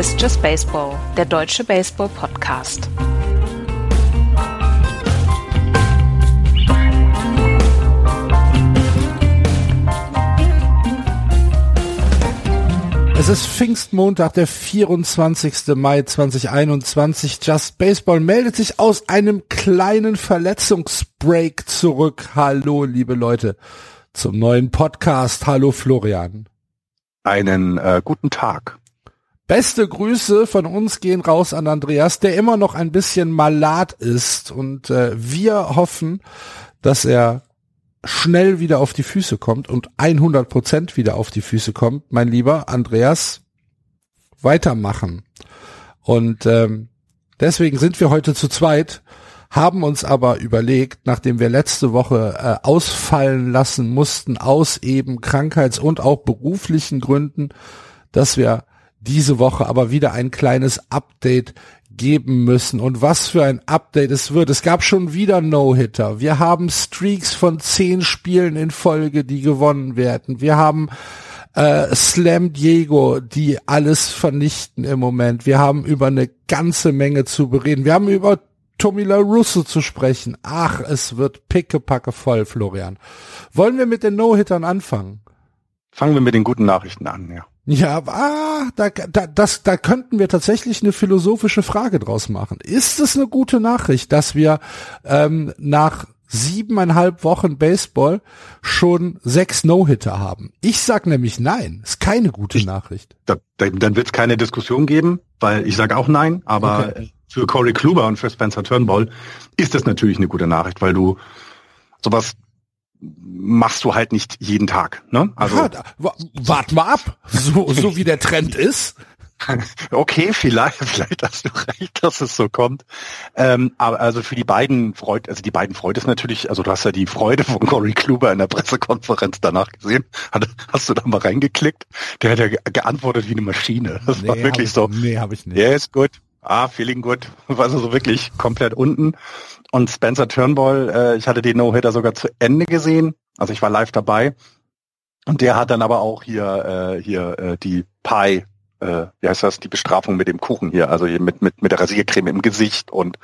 Ist Just Baseball, der deutsche Baseball-Podcast. Es ist Pfingstmontag, der 24. Mai 2021. Just Baseball meldet sich aus einem kleinen Verletzungsbreak zurück. Hallo, liebe Leute, zum neuen Podcast. Hallo, Florian. Einen äh, guten Tag. Beste Grüße von uns gehen raus an Andreas, der immer noch ein bisschen malat ist und äh, wir hoffen, dass er schnell wieder auf die Füße kommt und 100 Prozent wieder auf die Füße kommt, mein lieber Andreas, weitermachen. Und ähm, deswegen sind wir heute zu zweit, haben uns aber überlegt, nachdem wir letzte Woche äh, ausfallen lassen mussten aus eben Krankheits- und auch beruflichen Gründen, dass wir diese Woche aber wieder ein kleines Update geben müssen und was für ein Update es wird. Es gab schon wieder No-Hitter. Wir haben Streaks von zehn Spielen in Folge, die gewonnen werden. Wir haben äh, Slam Diego, die alles vernichten im Moment. Wir haben über eine ganze Menge zu bereden. Wir haben über Tommy La Russo zu sprechen. Ach, es wird pickepacke voll, Florian. Wollen wir mit den No-Hittern anfangen? Fangen wir mit den guten Nachrichten an, ja. Ja, ah, da, da, das, da könnten wir tatsächlich eine philosophische Frage draus machen. Ist es eine gute Nachricht, dass wir ähm, nach siebeneinhalb Wochen Baseball schon sechs No-Hitter haben? Ich sag nämlich nein, ist keine gute ich, Nachricht. Da, dann wird es keine Diskussion geben, weil ich sage auch nein, aber okay. für Corey Kluber und für Spencer Turnbull ist das natürlich eine gute Nachricht, weil du sowas machst du halt nicht jeden Tag. Ne? Also ja, wart mal ab, so, so wie der Trend ist. Okay, vielleicht, vielleicht hast du recht, dass es so kommt. Ähm, aber also für die beiden freut, also die beiden freut es natürlich, also du hast ja die Freude von Cory Kluber in der Pressekonferenz danach gesehen. Hast du da mal reingeklickt? Der hat ja geantwortet wie eine Maschine. Das nee, war wirklich so. Nee, habe ich nicht. Ja, ist gut. Ah, feeling good. War so wirklich komplett unten. Und Spencer Turnbull, äh, ich hatte den No-Hitter sogar zu Ende gesehen. Also ich war live dabei. Und der hat dann aber auch hier, äh, hier äh, die Pie, äh, wie heißt das, die Bestrafung mit dem Kuchen hier, also hier mit, mit, mit der Rasiercreme im Gesicht und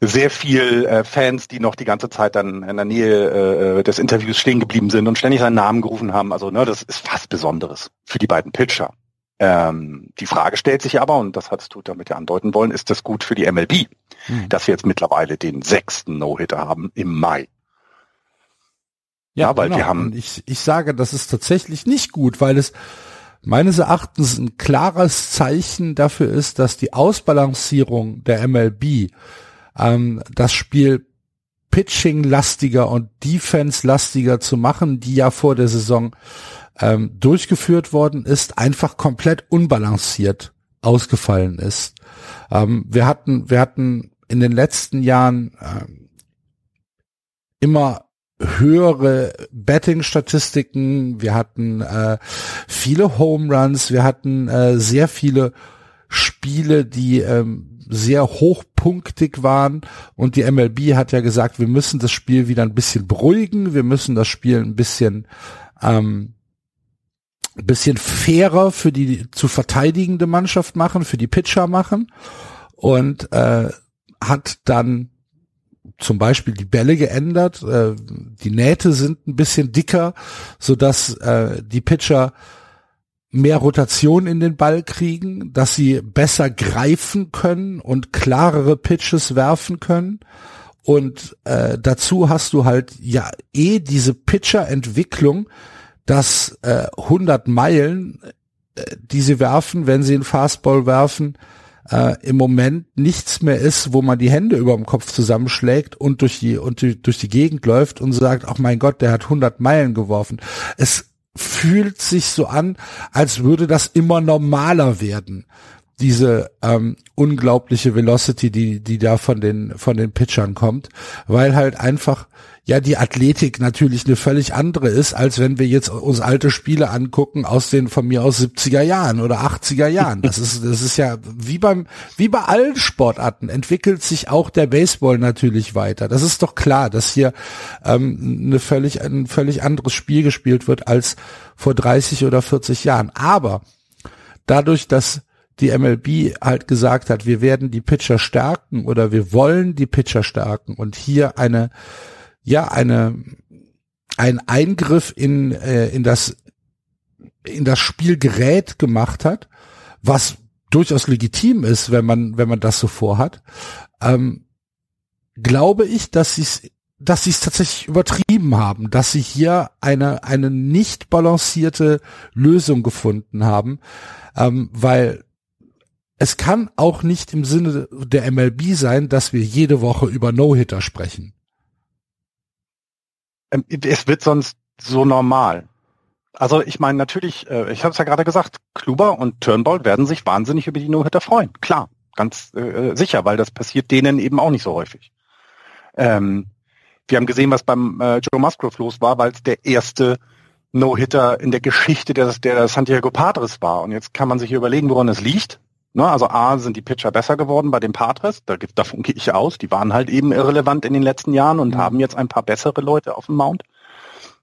sehr viel äh, Fans, die noch die ganze Zeit dann in der Nähe äh, des Interviews stehen geblieben sind und ständig seinen Namen gerufen haben. Also ne, das ist fast Besonderes für die beiden Pitcher. Ähm, die Frage stellt sich aber, und das hattest du damit ja andeuten wollen, ist das gut für die MLB, mhm. dass wir jetzt mittlerweile den sechsten No-Hitter haben im Mai? Ja, ja weil genau. wir haben. ich, ich sage, das ist tatsächlich nicht gut, weil es meines Erachtens ein klares Zeichen dafür ist, dass die Ausbalancierung der MLB ähm, das Spiel Pitching-lastiger und Defense-lastiger zu machen, die ja vor der Saison ähm, durchgeführt worden ist, einfach komplett unbalanciert ausgefallen ist. Ähm, wir hatten, wir hatten in den letzten Jahren ähm, immer höhere Betting-Statistiken, wir hatten äh, viele Home Runs, wir hatten äh, sehr viele Spiele, die ähm, sehr hochpunktig waren. Und die MLB hat ja gesagt, wir müssen das Spiel wieder ein bisschen beruhigen, wir müssen das Spiel ein bisschen ähm, bisschen fairer für die zu verteidigende Mannschaft machen, für die Pitcher machen und äh, hat dann zum Beispiel die Bälle geändert, äh, die Nähte sind ein bisschen dicker, so dass äh, die Pitcher mehr Rotation in den Ball kriegen, dass sie besser greifen können und klarere Pitches werfen können. Und äh, dazu hast du halt ja eh diese Pitcher-Entwicklung, dass äh, 100 Meilen, äh, die sie werfen, wenn sie einen Fastball werfen, äh, im Moment nichts mehr ist, wo man die Hände über dem Kopf zusammenschlägt und durch die und die, durch die Gegend läuft und sagt, ach mein Gott, der hat 100 Meilen geworfen. Es fühlt sich so an, als würde das immer normaler werden. Diese ähm, unglaubliche Velocity, die die da von den von den Pitchern kommt, weil halt einfach ja die Athletik natürlich eine völlig andere ist, als wenn wir jetzt uns alte Spiele angucken aus den von mir aus 70er Jahren oder 80er Jahren. Das ist, das ist ja wie beim, wie bei allen Sportarten entwickelt sich auch der Baseball natürlich weiter. Das ist doch klar, dass hier ähm, eine völlig, ein völlig anderes Spiel gespielt wird als vor 30 oder 40 Jahren. Aber dadurch, dass die MLB halt gesagt hat, wir werden die Pitcher stärken oder wir wollen die Pitcher stärken und hier eine, ja, eine, ein Eingriff in, äh, in das, in das Spielgerät gemacht hat, was durchaus legitim ist, wenn man, wenn man das so vorhat, ähm, glaube ich, dass sie es dass sie es tatsächlich übertrieben haben, dass sie hier eine eine nicht balancierte Lösung gefunden haben, ähm, weil es kann auch nicht im Sinne der MLB sein, dass wir jede Woche über No-Hitter sprechen. Ähm, es wird sonst so normal. Also ich meine natürlich, äh, ich habe es ja gerade gesagt, Kluber und Turnbull werden sich wahnsinnig über die No-Hitter freuen. Klar, ganz äh, sicher, weil das passiert denen eben auch nicht so häufig. Ähm, wir haben gesehen, was beim äh, Joe Musgrove los war, weil es der erste No-Hitter in der Geschichte der, der Santiago Padres war. Und jetzt kann man sich überlegen, woran es liegt. Ne, also A, sind die Pitcher besser geworden bei den Padres, da, davon gehe ich aus, die waren halt eben irrelevant in den letzten Jahren und mhm. haben jetzt ein paar bessere Leute auf dem Mount.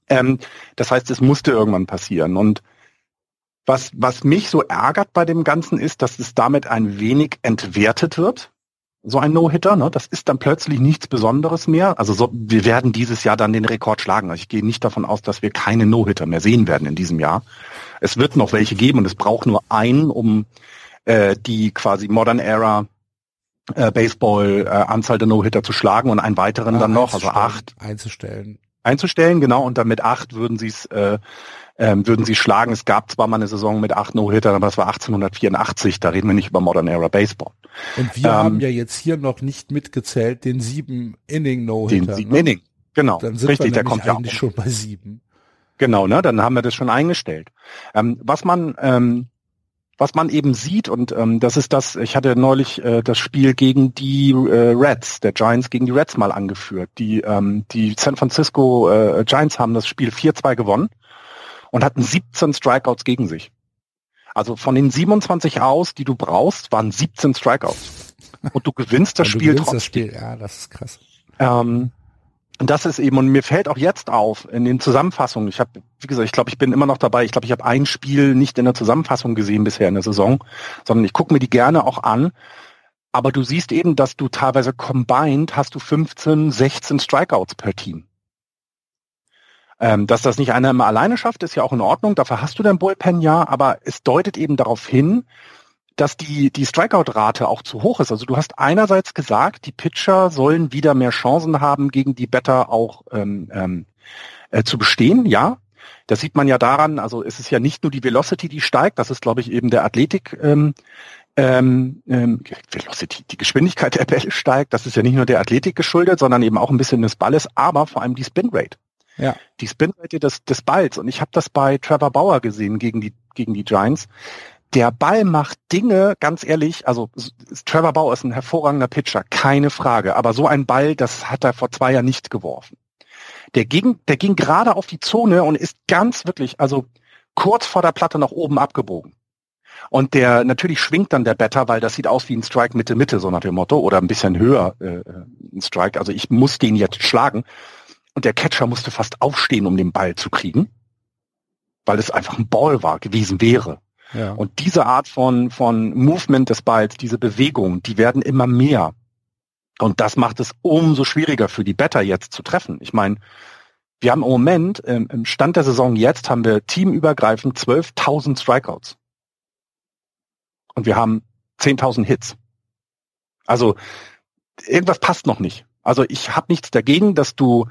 Ähm, das heißt, es musste irgendwann passieren. Und was, was mich so ärgert bei dem Ganzen ist, dass es damit ein wenig entwertet wird so ein No-Hitter. Ne? Das ist dann plötzlich nichts Besonderes mehr. Also so, wir werden dieses Jahr dann den Rekord schlagen. Also ich gehe nicht davon aus, dass wir keine No-Hitter mehr sehen werden in diesem Jahr. Es wird noch welche geben und es braucht nur einen, um äh, die quasi Modern Era äh, Baseball äh, Anzahl der No-Hitter zu schlagen und einen weiteren ja, dann noch, also acht einzustellen. Einzustellen, genau. Und dann mit acht würden sie es äh, ähm, würden sie schlagen. Es gab zwar mal eine Saison mit acht No-Hittern, aber es war 1884, da reden wir nicht über Modern Era Baseball. Und wir ähm, haben ja jetzt hier noch nicht mitgezählt den sieben Inning No-Hitter. Den sieben ne? Inning, genau. Dann sind Richtig, wir der kommt ja eigentlich schon bei sieben. Genau, ne? Dann haben wir das schon eingestellt. Ähm, was man ähm, was man eben sieht, und ähm, das ist das, ich hatte neulich äh, das Spiel gegen die äh, Reds, der Giants gegen die Reds mal angeführt. Die, ähm, die San Francisco äh, Giants haben das Spiel 4-2 gewonnen und hatten 17 Strikeouts gegen sich. Also von den 27 aus, die du brauchst, waren 17 Strikeouts. Und du gewinnst das ja, Spiel trotzdem. Das Spiel. Ja, das ist krass. Ähm, und das ist eben, und mir fällt auch jetzt auf, in den Zusammenfassungen, ich habe, wie gesagt, ich glaube, ich bin immer noch dabei, ich glaube, ich habe ein Spiel nicht in der Zusammenfassung gesehen bisher in der Saison, sondern ich gucke mir die gerne auch an. Aber du siehst eben, dass du teilweise combined hast du 15, 16 Strikeouts per Team. Ähm, dass das nicht einer immer alleine schafft, ist ja auch in Ordnung. Dafür hast du dein Bullpen ja, aber es deutet eben darauf hin, dass die, die Strikeout-Rate auch zu hoch ist. Also du hast einerseits gesagt, die Pitcher sollen wieder mehr Chancen haben, gegen die Better auch ähm, ähm, äh, zu bestehen, ja. Das sieht man ja daran, also es ist ja nicht nur die Velocity, die steigt, das ist, glaube ich, eben der Athletik, ähm, ähm, ähm, Velocity, die Geschwindigkeit der Bälle steigt, das ist ja nicht nur der Athletik geschuldet, sondern eben auch ein bisschen des Balles, aber vor allem die Spin-Rate. Ja. Die Spinrate des, des Balls. Und ich habe das bei Trevor Bauer gesehen gegen die, gegen die Giants. Der Ball macht Dinge, ganz ehrlich, also Trevor Bauer ist ein hervorragender Pitcher, keine Frage. Aber so ein Ball, das hat er vor zwei Jahren nicht geworfen. Der ging, der ging gerade auf die Zone und ist ganz wirklich, also kurz vor der Platte nach oben abgebogen. Und der natürlich schwingt dann der Better, weil das sieht aus wie ein Strike Mitte Mitte so nach dem Motto oder ein bisschen höher äh, äh ein Strike. Also ich muss den jetzt schlagen und der Catcher musste fast aufstehen, um den Ball zu kriegen, weil es einfach ein Ball war, gewesen wäre. Ja. Und diese Art von, von Movement des Balls, diese Bewegung, die werden immer mehr. Und das macht es umso schwieriger für die Better jetzt zu treffen. Ich meine, wir haben im Moment, im Stand der Saison jetzt, haben wir teamübergreifend 12.000 Strikeouts. Und wir haben 10.000 Hits. Also irgendwas passt noch nicht. Also ich habe nichts dagegen, dass du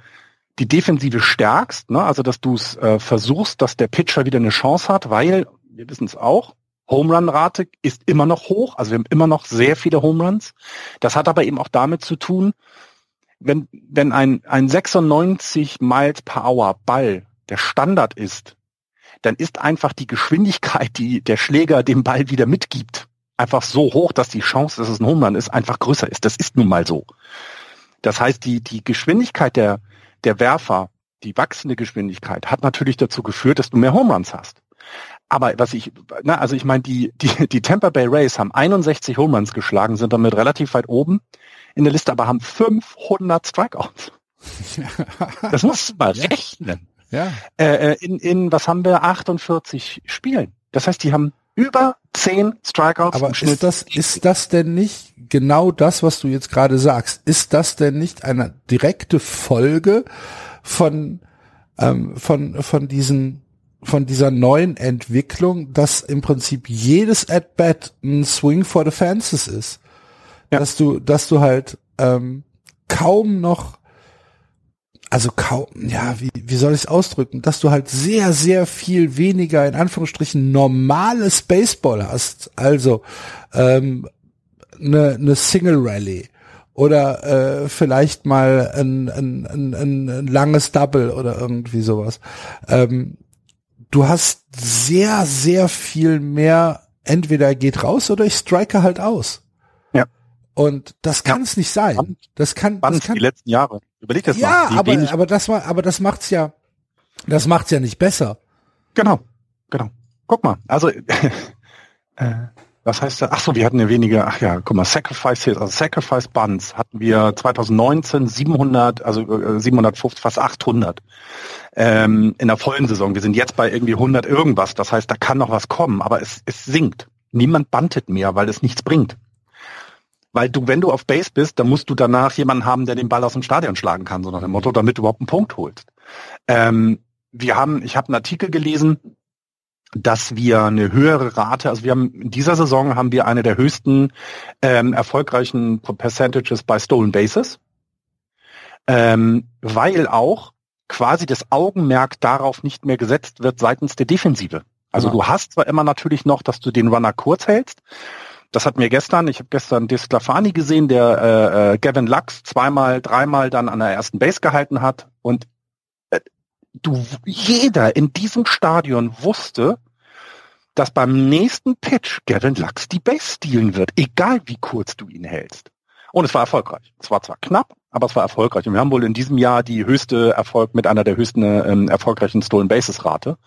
die Defensive stärkst, ne? also dass du es äh, versuchst, dass der Pitcher wieder eine Chance hat, weil, wir wissen es auch, Home Run Rate ist immer noch hoch, also wir haben immer noch sehr viele Home Runs. Das hat aber eben auch damit zu tun, wenn, wenn ein, ein 96 Miles per Hour Ball der Standard ist, dann ist einfach die Geschwindigkeit, die der Schläger dem Ball wieder mitgibt, einfach so hoch, dass die Chance, dass es ein Home Run ist, einfach größer ist. Das ist nun mal so. Das heißt, die, die Geschwindigkeit der, der Werfer, die wachsende Geschwindigkeit, hat natürlich dazu geführt, dass du mehr Home Runs hast. Aber was ich, na, also ich meine, die, die, die Tampa Bay Rays haben 61 Home Runs geschlagen, sind damit relativ weit oben in der Liste, aber haben 500 Strikeouts. Das musst du mal rechnen. Ja. Äh, äh, in, in, was haben wir, 48 Spielen. Das heißt, die haben über zehn Strikeouts Aber im Schnitt. Ist das, ist das denn nicht genau das, was du jetzt gerade sagst? Ist das denn nicht eine direkte Folge von, ähm, von, von diesen von dieser neuen Entwicklung, dass im Prinzip jedes At-Bat ein Swing for the Fences ist. Ja. Dass du, dass du halt ähm, kaum noch, also kaum, ja, wie, wie soll ich es ausdrücken, dass du halt sehr, sehr viel weniger in Anführungsstrichen normales Baseball hast. Also ähm, eine ne Single Rally oder äh, vielleicht mal ein, ein, ein, ein, langes Double oder irgendwie sowas. Ähm, du hast sehr, sehr viel mehr, entweder geht raus oder ich strike halt aus. Ja. Und das kann es ja. nicht sein. Das kann, das kann die letzten Jahre. Überleg das ja, mal. Ja, aber, aber das war, aber das macht's ja, das macht's ja nicht besser. Genau, genau. Guck mal, also äh, was heißt das? Ach so, wir hatten ja weniger, ach ja, guck mal, Sacrifice, also Sacrifice Buns hatten wir 2019 700, also 750, äh, fast 800 ähm, in der vollen Saison. Wir sind jetzt bei irgendwie 100 irgendwas. Das heißt, da kann noch was kommen, aber es, es sinkt. Niemand bantet mehr, weil es nichts bringt. Weil du, wenn du auf Base bist, dann musst du danach jemanden haben, der den Ball aus dem Stadion schlagen kann, so nach dem Motto, damit du überhaupt einen Punkt holst. Ähm, wir haben, ich habe einen Artikel gelesen, dass wir eine höhere Rate, also wir haben in dieser Saison haben wir eine der höchsten ähm, erfolgreichen Percentages bei Stolen Bases, ähm, weil auch quasi das Augenmerk darauf nicht mehr gesetzt wird seitens der Defensive. Also ja. du hast zwar immer natürlich noch, dass du den Runner kurz hältst. Das hat mir gestern, ich habe gestern Desclafani gesehen, der äh, äh, Gavin Lux zweimal, dreimal dann an der ersten Base gehalten hat und du jeder in diesem Stadion wusste, dass beim nächsten Pitch Gavin Lux die Base stealen wird, egal wie kurz du ihn hältst. Und es war erfolgreich. Es war zwar knapp, aber es war erfolgreich. Und wir haben wohl in diesem Jahr die höchste Erfolg mit einer der höchsten ähm, erfolgreichen Stolen Bases Rate,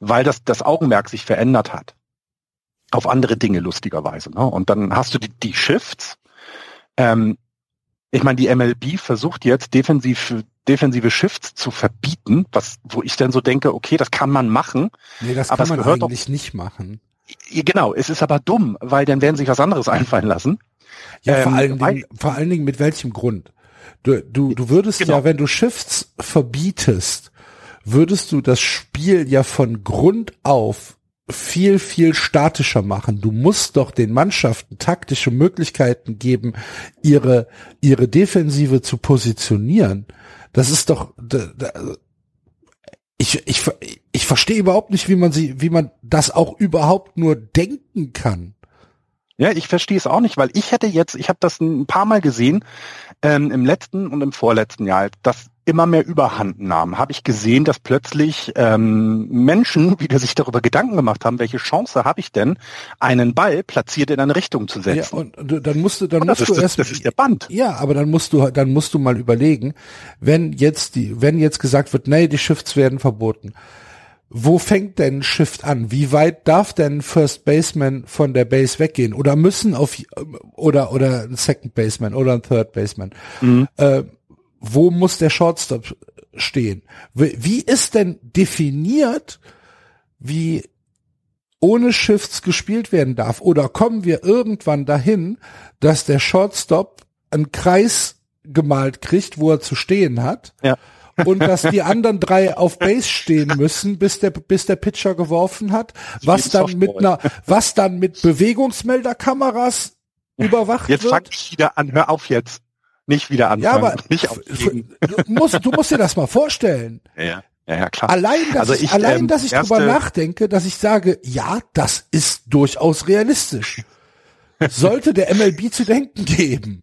weil das, das Augenmerk sich verändert hat. Auf andere Dinge lustigerweise. Ne? Und dann hast du die, die Shifts. Ähm, ich meine, die MLB versucht jetzt defensiv, defensive Shifts zu verbieten, was, wo ich dann so denke, okay, das kann man machen. Nee, das aber kann man eigentlich doch, nicht machen. Genau, es ist aber dumm, weil dann werden sich was anderes einfallen lassen. Ja, ähm, vor, allen Dingen, vor allen Dingen mit welchem Grund? Du, du, du würdest genau. ja, wenn du Shifts verbietest, würdest du das Spiel ja von Grund auf viel, viel statischer machen. Du musst doch den Mannschaften taktische Möglichkeiten geben, ihre, ihre Defensive zu positionieren. Das ist doch, ich, ich, ich verstehe überhaupt nicht, wie man sie, wie man das auch überhaupt nur denken kann. Ja, ich verstehe es auch nicht, weil ich hätte jetzt, ich habe das ein paar Mal gesehen, ähm, im letzten und im vorletzten Jahr, dass immer mehr Überhand nahm, habe ich gesehen, dass plötzlich ähm, Menschen wieder sich darüber Gedanken gemacht haben, welche Chance habe ich denn, einen Ball platziert in eine Richtung zu setzen. Ja, und dann musst du, dann musst du erst, das ist ihr Band. Ja, aber dann musst du, dann musst du mal überlegen, wenn jetzt die, wenn jetzt gesagt wird, nee, die Shifts werden verboten wo fängt denn Shift an? Wie weit darf denn First Baseman von der Base weggehen? Oder müssen auf oder oder ein Second Baseman oder ein Third Baseman? Mhm. Äh, wo muss der Shortstop stehen? Wie ist denn definiert, wie ohne Shifts gespielt werden darf? Oder kommen wir irgendwann dahin, dass der Shortstop einen Kreis gemalt kriegt, wo er zu stehen hat? Ja und dass die anderen drei auf Base stehen müssen, bis der, bis der Pitcher geworfen hat, was dann mit einer, was dann mit Bewegungsmelderkameras überwacht jetzt wird. Jetzt fang ich wieder an, hör auf jetzt. Nicht wieder anfangen. Ja, aber nicht du, musst, du musst dir das mal vorstellen. Ja. Ja, ja, klar. Allein, dass also ich, ich, allein, ähm, dass ich drüber nachdenke, dass ich sage, ja, das ist durchaus realistisch. Sollte der MLB zu denken geben.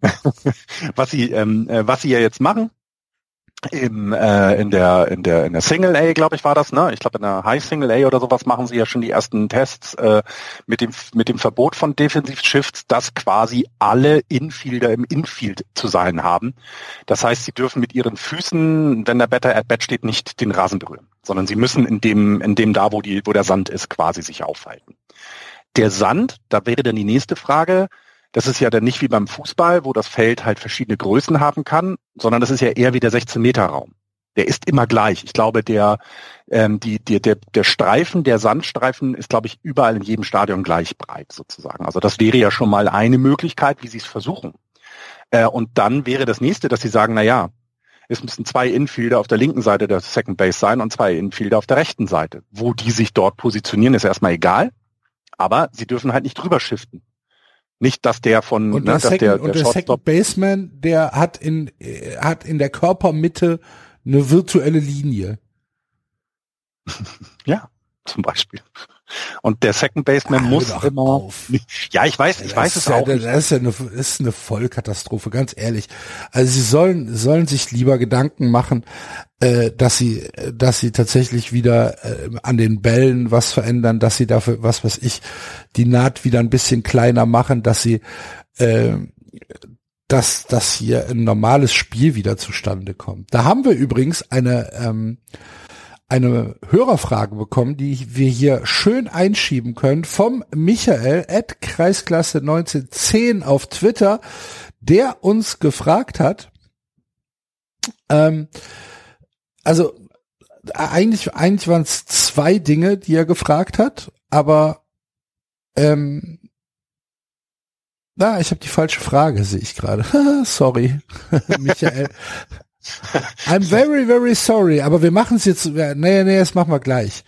was sie, ähm, äh, was sie ja jetzt machen, im, äh, in der in der in der Single A, glaube ich, war das, ne? Ich glaube in der High Single A oder sowas machen sie ja schon die ersten Tests äh, mit dem mit dem Verbot von Defensive Shifts, dass quasi alle Infielder im Infield zu sein haben. Das heißt, sie dürfen mit ihren Füßen, wenn der Better at Bat steht, nicht den Rasen berühren, sondern sie müssen in dem in dem da, wo die wo der Sand ist, quasi sich aufhalten. Der Sand, da wäre dann die nächste Frage, das ist ja dann nicht wie beim Fußball, wo das Feld halt verschiedene Größen haben kann, sondern das ist ja eher wie der 16-Meter-Raum. Der ist immer gleich. Ich glaube, der, ähm, die, die, der, der Streifen, der Sandstreifen ist, glaube ich, überall in jedem Stadion gleich breit sozusagen. Also das wäre ja schon mal eine Möglichkeit, wie sie es versuchen. Äh, und dann wäre das nächste, dass sie sagen, na ja, es müssen zwei Infielder auf der linken Seite der Second Base sein und zwei Infielder auf der rechten Seite. Wo die sich dort positionieren, ist erstmal egal, aber sie dürfen halt nicht drüber shiften. Nicht, dass der von und ne, der, Second, der, der, und der Second Baseman, der hat in äh, hat in der Körpermitte eine virtuelle Linie. ja, zum Beispiel. Und der Second Baseman ah, muss immer. Auf. Ja, ich weiß, ich das weiß es ja, auch. Das ist ja eine, ist eine Vollkatastrophe, ganz ehrlich. Also sie sollen sollen sich lieber Gedanken machen, äh, dass sie dass sie tatsächlich wieder äh, an den Bällen was verändern, dass sie dafür was was ich die Naht wieder ein bisschen kleiner machen, dass sie äh, dass dass hier ein normales Spiel wieder zustande kommt. Da haben wir übrigens eine ähm, eine Hörerfrage bekommen, die wir hier schön einschieben können vom Michael at Kreisklasse 1910 auf Twitter, der uns gefragt hat, ähm, also eigentlich, eigentlich waren es zwei Dinge, die er gefragt hat, aber ähm, na, ich habe die falsche Frage, sehe ich gerade. Sorry, Michael. I'm very, very sorry, aber wir machen es jetzt, nee, nee, das machen wir gleich.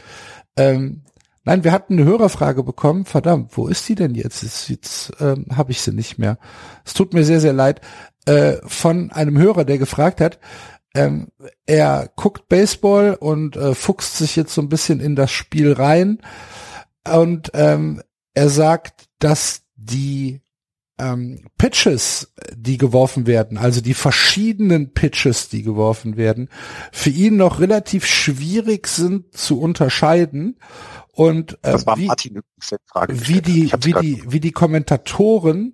Ähm, nein, wir hatten eine Hörerfrage bekommen, verdammt, wo ist die denn jetzt? Jetzt, jetzt ähm, habe ich sie nicht mehr. Es tut mir sehr, sehr leid. Äh, von einem Hörer, der gefragt hat, ähm, er guckt Baseball und äh, fuchst sich jetzt so ein bisschen in das Spiel rein und ähm, er sagt, dass die ähm, Pitches, die geworfen werden, also die verschiedenen Pitches, die geworfen werden, für ihn noch relativ schwierig sind zu unterscheiden. Und äh, wie, wie die, wie die, wie die Kommentatoren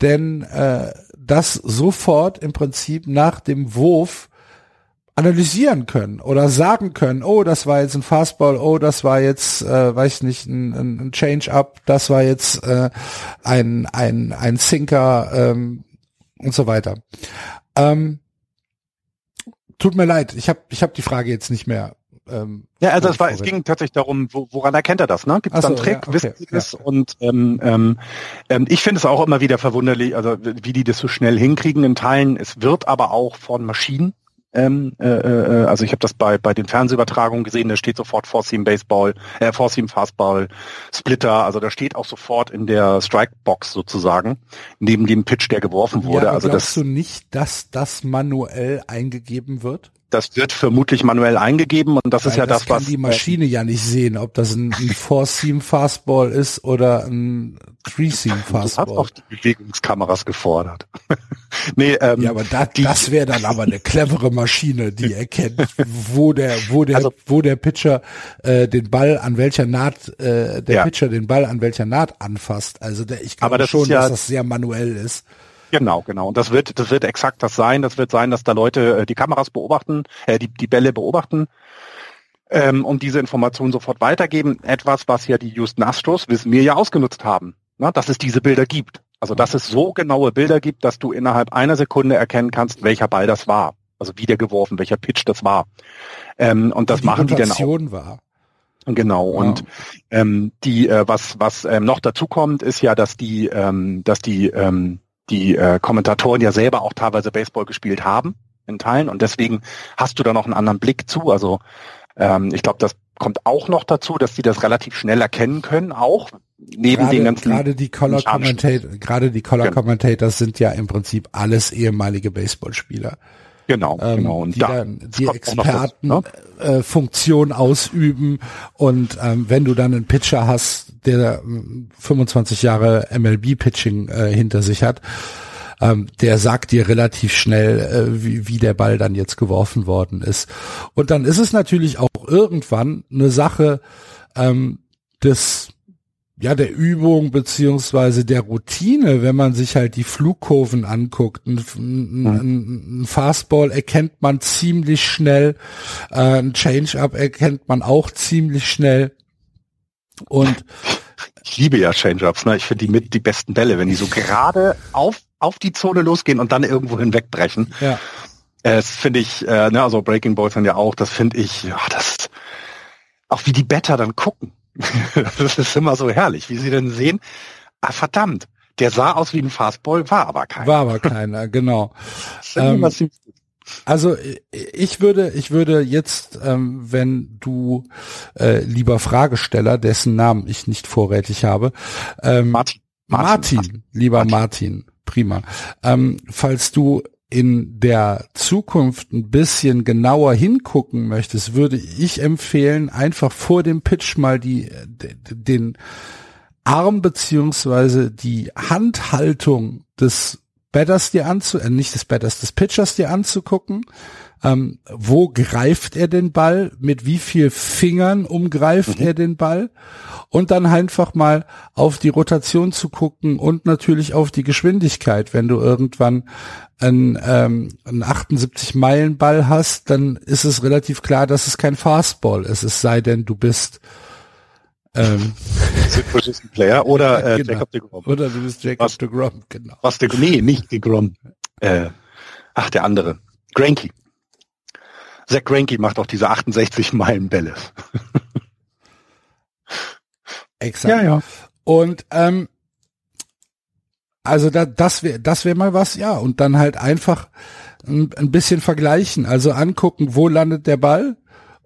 denn äh, das sofort im Prinzip nach dem Wurf analysieren können oder sagen können, oh, das war jetzt ein Fastball, oh, das war jetzt, äh, weiß nicht, ein, ein Change-up, das war jetzt äh, ein, ein, ein Sinker ähm, und so weiter. Ähm, tut mir leid, ich habe ich hab die Frage jetzt nicht mehr. Ähm, ja, also es, war, es ging tatsächlich darum, wo, woran erkennt er das? Ne? Gibt es da einen Trick, ja, okay, wissen ja. und ähm, ähm, ähm, ich finde es auch immer wieder verwunderlich, also wie die das so schnell hinkriegen in Teilen. Es wird aber auch von Maschinen ähm, äh, äh, also ich habe das bei bei den Fernsehübertragungen gesehen, da steht sofort Four Seam Baseball, äh, Four Seam Fastball, Splitter, also da steht auch sofort in der Strike Box sozusagen neben dem Pitch, der geworfen wurde. Ja, also glaubst das, du nicht, dass das manuell eingegeben wird? Das wird vermutlich manuell eingegeben und das Weil ist ja das, das kann was die Maschine ja nicht sehen, ob das ein, ein Four-Seam Fastball ist oder ein Three-Seam Fastball. Du hast auch die Bewegungskameras gefordert. nee, ähm, ja, aber da, das wäre dann aber eine clevere Maschine, die erkennt, wo der, wo der, also, wo der Pitcher äh, den Ball an welcher Naht, äh, der ja. Pitcher den Ball an welcher Naht anfasst. Also der, ich glaube schon, ja, dass das sehr manuell ist. Genau, genau. Und das wird, das wird exakt das sein. Das wird sein, dass da Leute äh, die Kameras beobachten, äh, die, die Bälle beobachten ähm, und diese Informationen sofort weitergeben. Etwas, was ja die Houston Astros, wissen wir ja ausgenutzt haben, na, dass es diese Bilder gibt. Also dass es so genaue Bilder gibt, dass du innerhalb einer Sekunde erkennen kannst, welcher Ball das war. Also wie der geworfen, welcher Pitch das war. Ähm, und das die machen die dann auch. War. Genau. Wow. Und ähm, die, äh, was was ähm, noch dazu kommt, ist ja, dass die, ähm, dass die ähm, die äh, Kommentatoren ja selber auch teilweise Baseball gespielt haben in Teilen und deswegen hast du da noch einen anderen Blick zu. Also ähm, ich glaube, das kommt auch noch dazu, dass die das relativ schnell erkennen können, auch neben gerade, den ganzen gerade die Color Commentator, gerade die Color genau. Commentators sind ja im Prinzip alles ehemalige Baseballspieler. Genau, ähm, genau. Und die da, dann die Expertenfunktion ne? äh, ausüben und ähm, wenn du dann einen Pitcher hast, der 25 Jahre MLB-Pitching äh, hinter sich hat, ähm, der sagt dir relativ schnell, äh, wie, wie der Ball dann jetzt geworfen worden ist. Und dann ist es natürlich auch irgendwann eine Sache ähm, des ja, der Übung beziehungsweise der Routine, wenn man sich halt die Flugkurven anguckt. Ein, ein, ein Fastball erkennt man ziemlich schnell, äh, ein Change-up erkennt man auch ziemlich schnell. Und ich liebe ja Change-ups, ne? Ich finde die mit die besten Bälle, wenn die so gerade auf auf die Zone losgehen und dann irgendwo hinwegbrechen. Ja. Das finde ich, äh, ne, also Breaking Balls dann ja auch, das finde ich, ja, das, auch wie die Better dann gucken. das ist immer so herrlich, wie sie dann sehen, ah, verdammt, der sah aus wie ein Fastball, war aber keiner. War aber keiner, genau. ähm, also ich würde, ich würde jetzt, ähm, wenn du äh, lieber Fragesteller, dessen Namen ich nicht vorrätig habe, ähm, Martin. Martin, Martin, lieber Martin, Martin prima. Ähm, falls du in der Zukunft ein bisschen genauer hingucken möchtest, würde ich empfehlen, einfach vor dem Pitch mal die, den Arm beziehungsweise die Handhaltung des Batters dir anzu, äh, nicht des Batters, des Pitchers dir anzugucken. Ähm, wo greift er den Ball? Mit wie viel Fingern umgreift mhm. er den Ball? Und dann einfach mal auf die Rotation zu gucken und natürlich auf die Geschwindigkeit. Wenn du irgendwann einen, ähm, einen 78 Meilen Ball hast, dann ist es relativ klar, dass es kein Fastball ist. Es sei denn, du bist ähm, Player oder äh, genau. Jacob de Grom. Oder du bist Jacob was, de Grom, genau. Was de, nee, nicht de Grom. Äh, ach, der andere. Granky. Zach Granky macht auch diese 68 Meilen Bälle. Exakt. Ja, ja. Und ähm, also da, das wäre das wäre mal was, ja. Und dann halt einfach ein, ein bisschen vergleichen. Also angucken, wo landet der Ball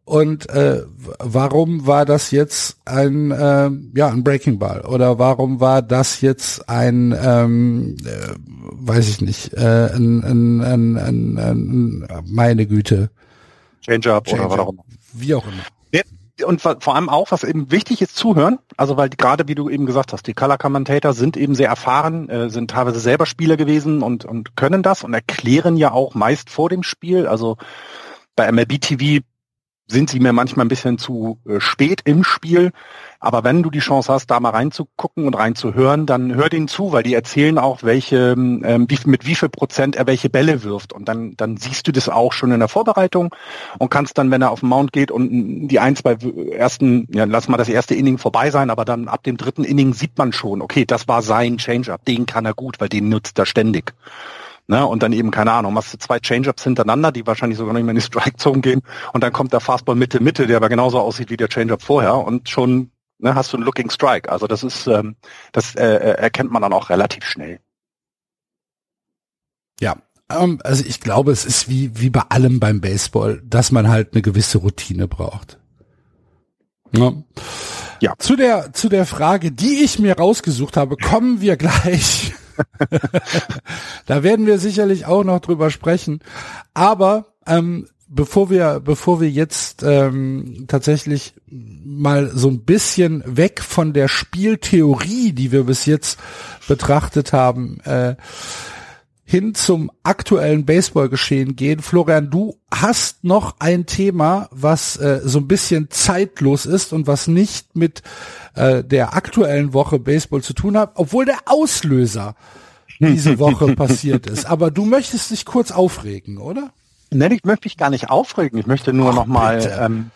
und äh, warum war das jetzt ein äh, ja ein Breaking Ball oder warum war das jetzt ein ähm, äh, weiß ich nicht äh, ein, ein, ein, ein, ein meine Güte Change-up Change oder was auch immer wie auch immer und vor allem auch, was eben wichtig ist, zuhören. Also weil gerade, wie du eben gesagt hast, die Color Commentator sind eben sehr erfahren, äh, sind teilweise selber Spieler gewesen und, und können das und erklären ja auch meist vor dem Spiel. Also bei MLB TV sind sie mir manchmal ein bisschen zu äh, spät im Spiel. Aber wenn du die Chance hast, da mal reinzugucken und reinzuhören, dann hör denen zu, weil die erzählen auch, welche, ähm, wie, mit wie viel Prozent er welche Bälle wirft. Und dann, dann siehst du das auch schon in der Vorbereitung und kannst dann, wenn er auf den Mount geht und die eins bei ersten, ja, lass mal das erste Inning vorbei sein, aber dann ab dem dritten Inning sieht man schon, okay, das war sein Change-up, den kann er gut, weil den nutzt er ständig. Ne? Und dann eben, keine Ahnung, machst du zwei Change-Ups hintereinander, die wahrscheinlich sogar nicht mehr in die Strike-Zone gehen. Und dann kommt der Fastball Mitte-Mitte, der aber genauso aussieht wie der Change-Up vorher. Und schon ne, hast du einen Looking Strike. Also das ist, ähm, das äh, äh erkennt man dann auch relativ schnell. Ja, ähm, also ich glaube, es ist wie, wie bei allem beim Baseball, dass man halt eine gewisse Routine braucht. Ja. ja. Zu der, zu der Frage, die ich mir rausgesucht habe, kommen wir gleich. da werden wir sicherlich auch noch drüber sprechen. Aber ähm, bevor wir, bevor wir jetzt ähm, tatsächlich mal so ein bisschen weg von der Spieltheorie, die wir bis jetzt betrachtet haben, äh, hin zum aktuellen Baseballgeschehen gehen. Florian, du hast noch ein Thema, was äh, so ein bisschen zeitlos ist und was nicht mit äh, der aktuellen Woche Baseball zu tun hat, obwohl der Auslöser diese Woche passiert ist. Aber du möchtest dich kurz aufregen, oder? Nein, ich möchte mich gar nicht aufregen. Ich möchte nur Ach, noch mal. Ähm,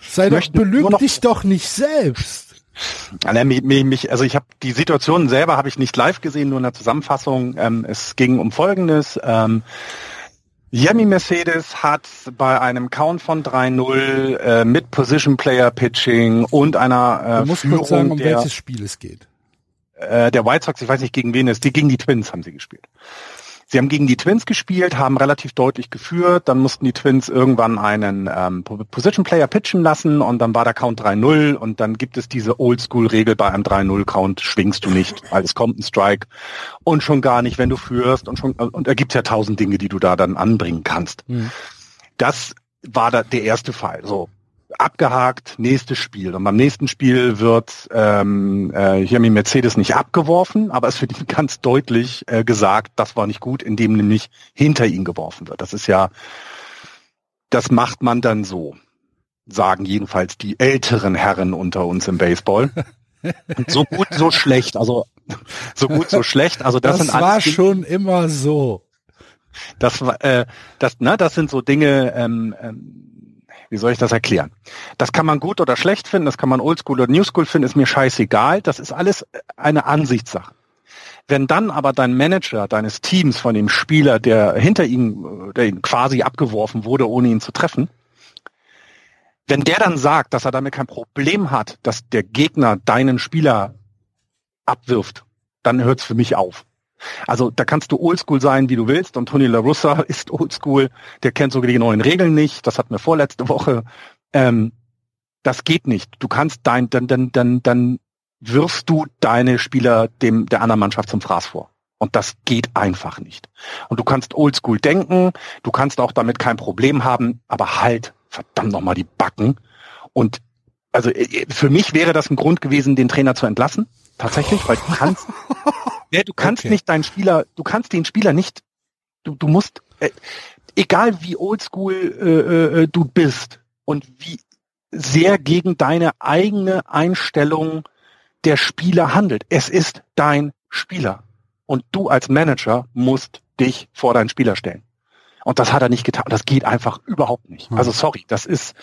Sei doch, belüg dich doch nicht selbst. Mich, also ich habe die Situation selber habe ich nicht live gesehen, nur in der Zusammenfassung. Ähm, es ging um Folgendes. Ähm, Yemi Mercedes hat bei einem Count von 3-0 äh, mit Position Player Pitching und einer äh, du musst Führung kurz sagen, um der, welches Spiel es geht. Äh, der White Sox, ich weiß nicht gegen wen es, die gegen die Twins haben sie gespielt. Sie haben gegen die Twins gespielt, haben relativ deutlich geführt, dann mussten die Twins irgendwann einen ähm, Position Player pitchen lassen und dann war der Count 3-0 und dann gibt es diese Oldschool-Regel bei einem 3-0-Count schwingst du nicht, weil es kommt ein Strike und schon gar nicht, wenn du führst und schon und da gibt's ja tausend Dinge, die du da dann anbringen kannst. Mhm. Das war da der erste Fall. So, abgehakt, nächstes Spiel. Und beim nächsten Spiel wird ähm, äh, hier mit Mercedes nicht abgeworfen, aber es wird ihm ganz deutlich äh, gesagt, das war nicht gut, indem nämlich hinter ihn geworfen wird. Das ist ja, das macht man dann so, sagen jedenfalls die älteren Herren unter uns im Baseball. so gut, so schlecht. Also so gut, so schlecht. Also das, das sind war schon immer so. Das, äh, das, ne, das sind so Dinge. Ähm, ähm, wie soll ich das erklären? Das kann man gut oder schlecht finden, das kann man oldschool oder newschool finden, ist mir scheißegal. Das ist alles eine Ansichtssache. Wenn dann aber dein Manager deines Teams von dem Spieler, der hinter ihm, der ihn quasi abgeworfen wurde, ohne ihn zu treffen, wenn der dann sagt, dass er damit kein Problem hat, dass der Gegner deinen Spieler abwirft, dann hört es für mich auf. Also da kannst du oldschool sein, wie du willst. Und Tony La Russa ist oldschool. Der kennt sogar die neuen Regeln nicht. Das hatten wir vorletzte Woche. Ähm, das geht nicht. Du kannst dein, dann, dann, dann, dann wirfst du deine Spieler dem der anderen Mannschaft zum Fraß vor. Und das geht einfach nicht. Und du kannst oldschool denken, du kannst auch damit kein Problem haben, aber halt verdammt nochmal die Backen. Und also äh, für mich wäre das ein Grund gewesen, den Trainer zu entlassen. Tatsächlich, weil du kannst, ja, du kannst okay. nicht deinen Spieler, du kannst den Spieler nicht, du, du musst, äh, egal wie oldschool äh, äh, du bist und wie sehr gegen deine eigene Einstellung der Spieler handelt. Es ist dein Spieler. Und du als Manager musst dich vor deinen Spieler stellen. Und das hat er nicht getan. Das geht einfach überhaupt nicht. Also sorry, das ist,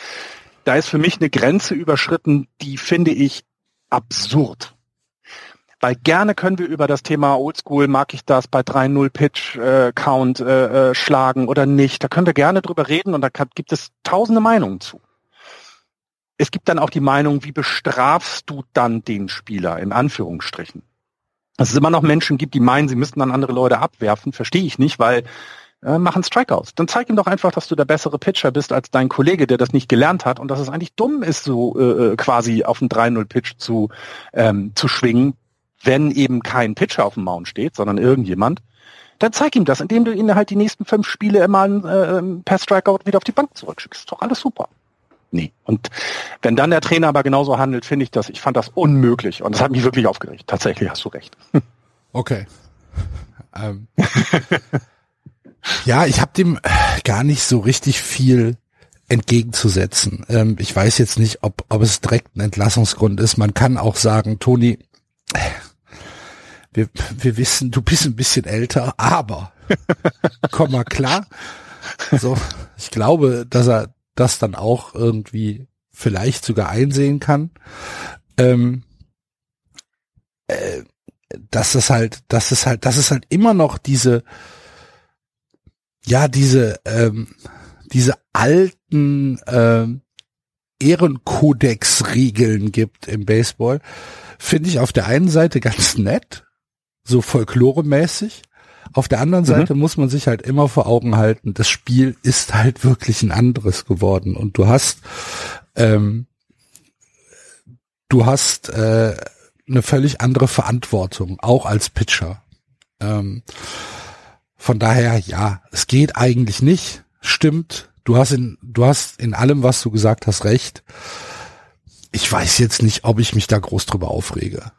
da ist für mich eine Grenze überschritten, die finde ich absurd. Weil gerne können wir über das Thema Oldschool, mag ich das bei 3-0 Pitch äh, Count äh, äh, schlagen oder nicht. Da können wir gerne drüber reden und da kann, gibt es tausende Meinungen zu es gibt dann auch die Meinung, wie bestrafst du dann den Spieler in Anführungsstrichen? Dass es immer noch Menschen gibt, die meinen, sie müssten dann andere Leute abwerfen, verstehe ich nicht, weil äh, machen Strikeouts. Dann zeig ihm doch einfach, dass du der bessere Pitcher bist als dein Kollege, der das nicht gelernt hat und dass es eigentlich dumm ist, so äh, äh quasi auf einen 3-0-Pitch zu, ähm, zu schwingen, wenn eben kein Pitcher auf dem Mount steht, sondern irgendjemand. Dann zeig ihm das, indem du ihn halt die nächsten fünf Spiele immer äh, per Strikeout wieder auf die Bank zurückschickst. Ist doch alles super nie. Und wenn dann der Trainer aber genauso handelt, finde ich das, ich fand das unmöglich und das hat mich wirklich aufgeregt. Tatsächlich hast du recht. Okay. Ähm. ja, ich habe dem gar nicht so richtig viel entgegenzusetzen. Ähm, ich weiß jetzt nicht, ob, ob es direkt ein Entlassungsgrund ist. Man kann auch sagen, Toni, wir, wir wissen, du bist ein bisschen älter, aber komm mal klar. So, ich glaube, dass er das dann auch irgendwie vielleicht sogar einsehen kann. Ähm, äh, dass es halt, dass es halt, dass es halt immer noch diese, ja, diese, ähm, diese alten ähm, Ehrenkodex-Regeln gibt im Baseball, finde ich auf der einen Seite ganz nett, so folkloremäßig. Auf der anderen mhm. Seite mhm. muss man sich halt immer vor Augen halten, das Spiel ist halt wirklich ein anderes geworden und du hast ähm, du hast äh, eine völlig andere Verantwortung, auch als Pitcher. Ähm, von daher, ja, es geht eigentlich nicht. Stimmt. Du hast in, du hast in allem, was du gesagt hast, recht. Ich weiß jetzt nicht, ob ich mich da groß drüber aufrege.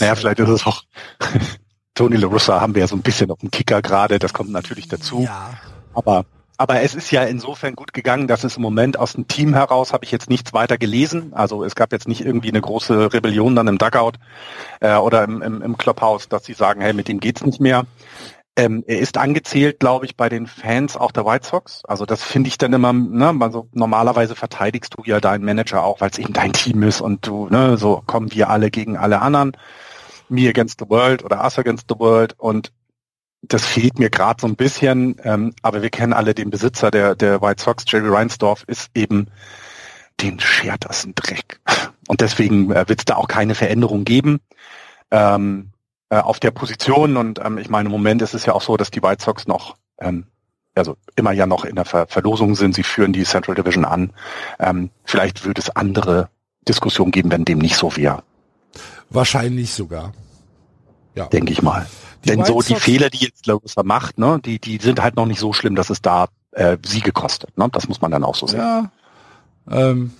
Naja, vielleicht ist es auch Tony La Russa haben wir ja so ein bisschen auf dem Kicker gerade, das kommt natürlich dazu. Ja. Aber aber es ist ja insofern gut gegangen, dass es im Moment aus dem Team heraus habe ich jetzt nichts weiter gelesen. Also es gab jetzt nicht irgendwie eine große Rebellion dann im Dugout äh, oder im, im, im Clubhouse, dass sie sagen, hey, mit dem geht's nicht mehr. Ähm, er ist angezählt, glaube ich, bei den Fans auch der White Sox. Also das finde ich dann immer, ne, also normalerweise verteidigst du ja deinen Manager auch, weil es eben dein Team ist und du, ne, so kommen wir alle gegen alle anderen. Me Against the World oder Us Against the World und das fehlt mir gerade so ein bisschen, ähm, aber wir kennen alle den Besitzer der, der White Sox, Jerry Reinsdorf, ist eben, den schert das ein Dreck. Und deswegen äh, wird es da auch keine Veränderung geben ähm, äh, auf der Position. Und ähm, ich meine, im Moment ist es ja auch so, dass die White Sox noch, ähm, also immer ja noch in der Ver Verlosung sind. Sie führen die Central Division an. Ähm, vielleicht würde es andere Diskussionen geben, wenn dem nicht so wäre. Wahrscheinlich sogar. Ja. Denke ich mal. Die Denn so die Fehler, die jetzt Larissa macht, ne, die, die sind halt noch nicht so schlimm, dass es da äh, Siege kostet. Ne? Das muss man dann auch so sehen. Ja. Ähm,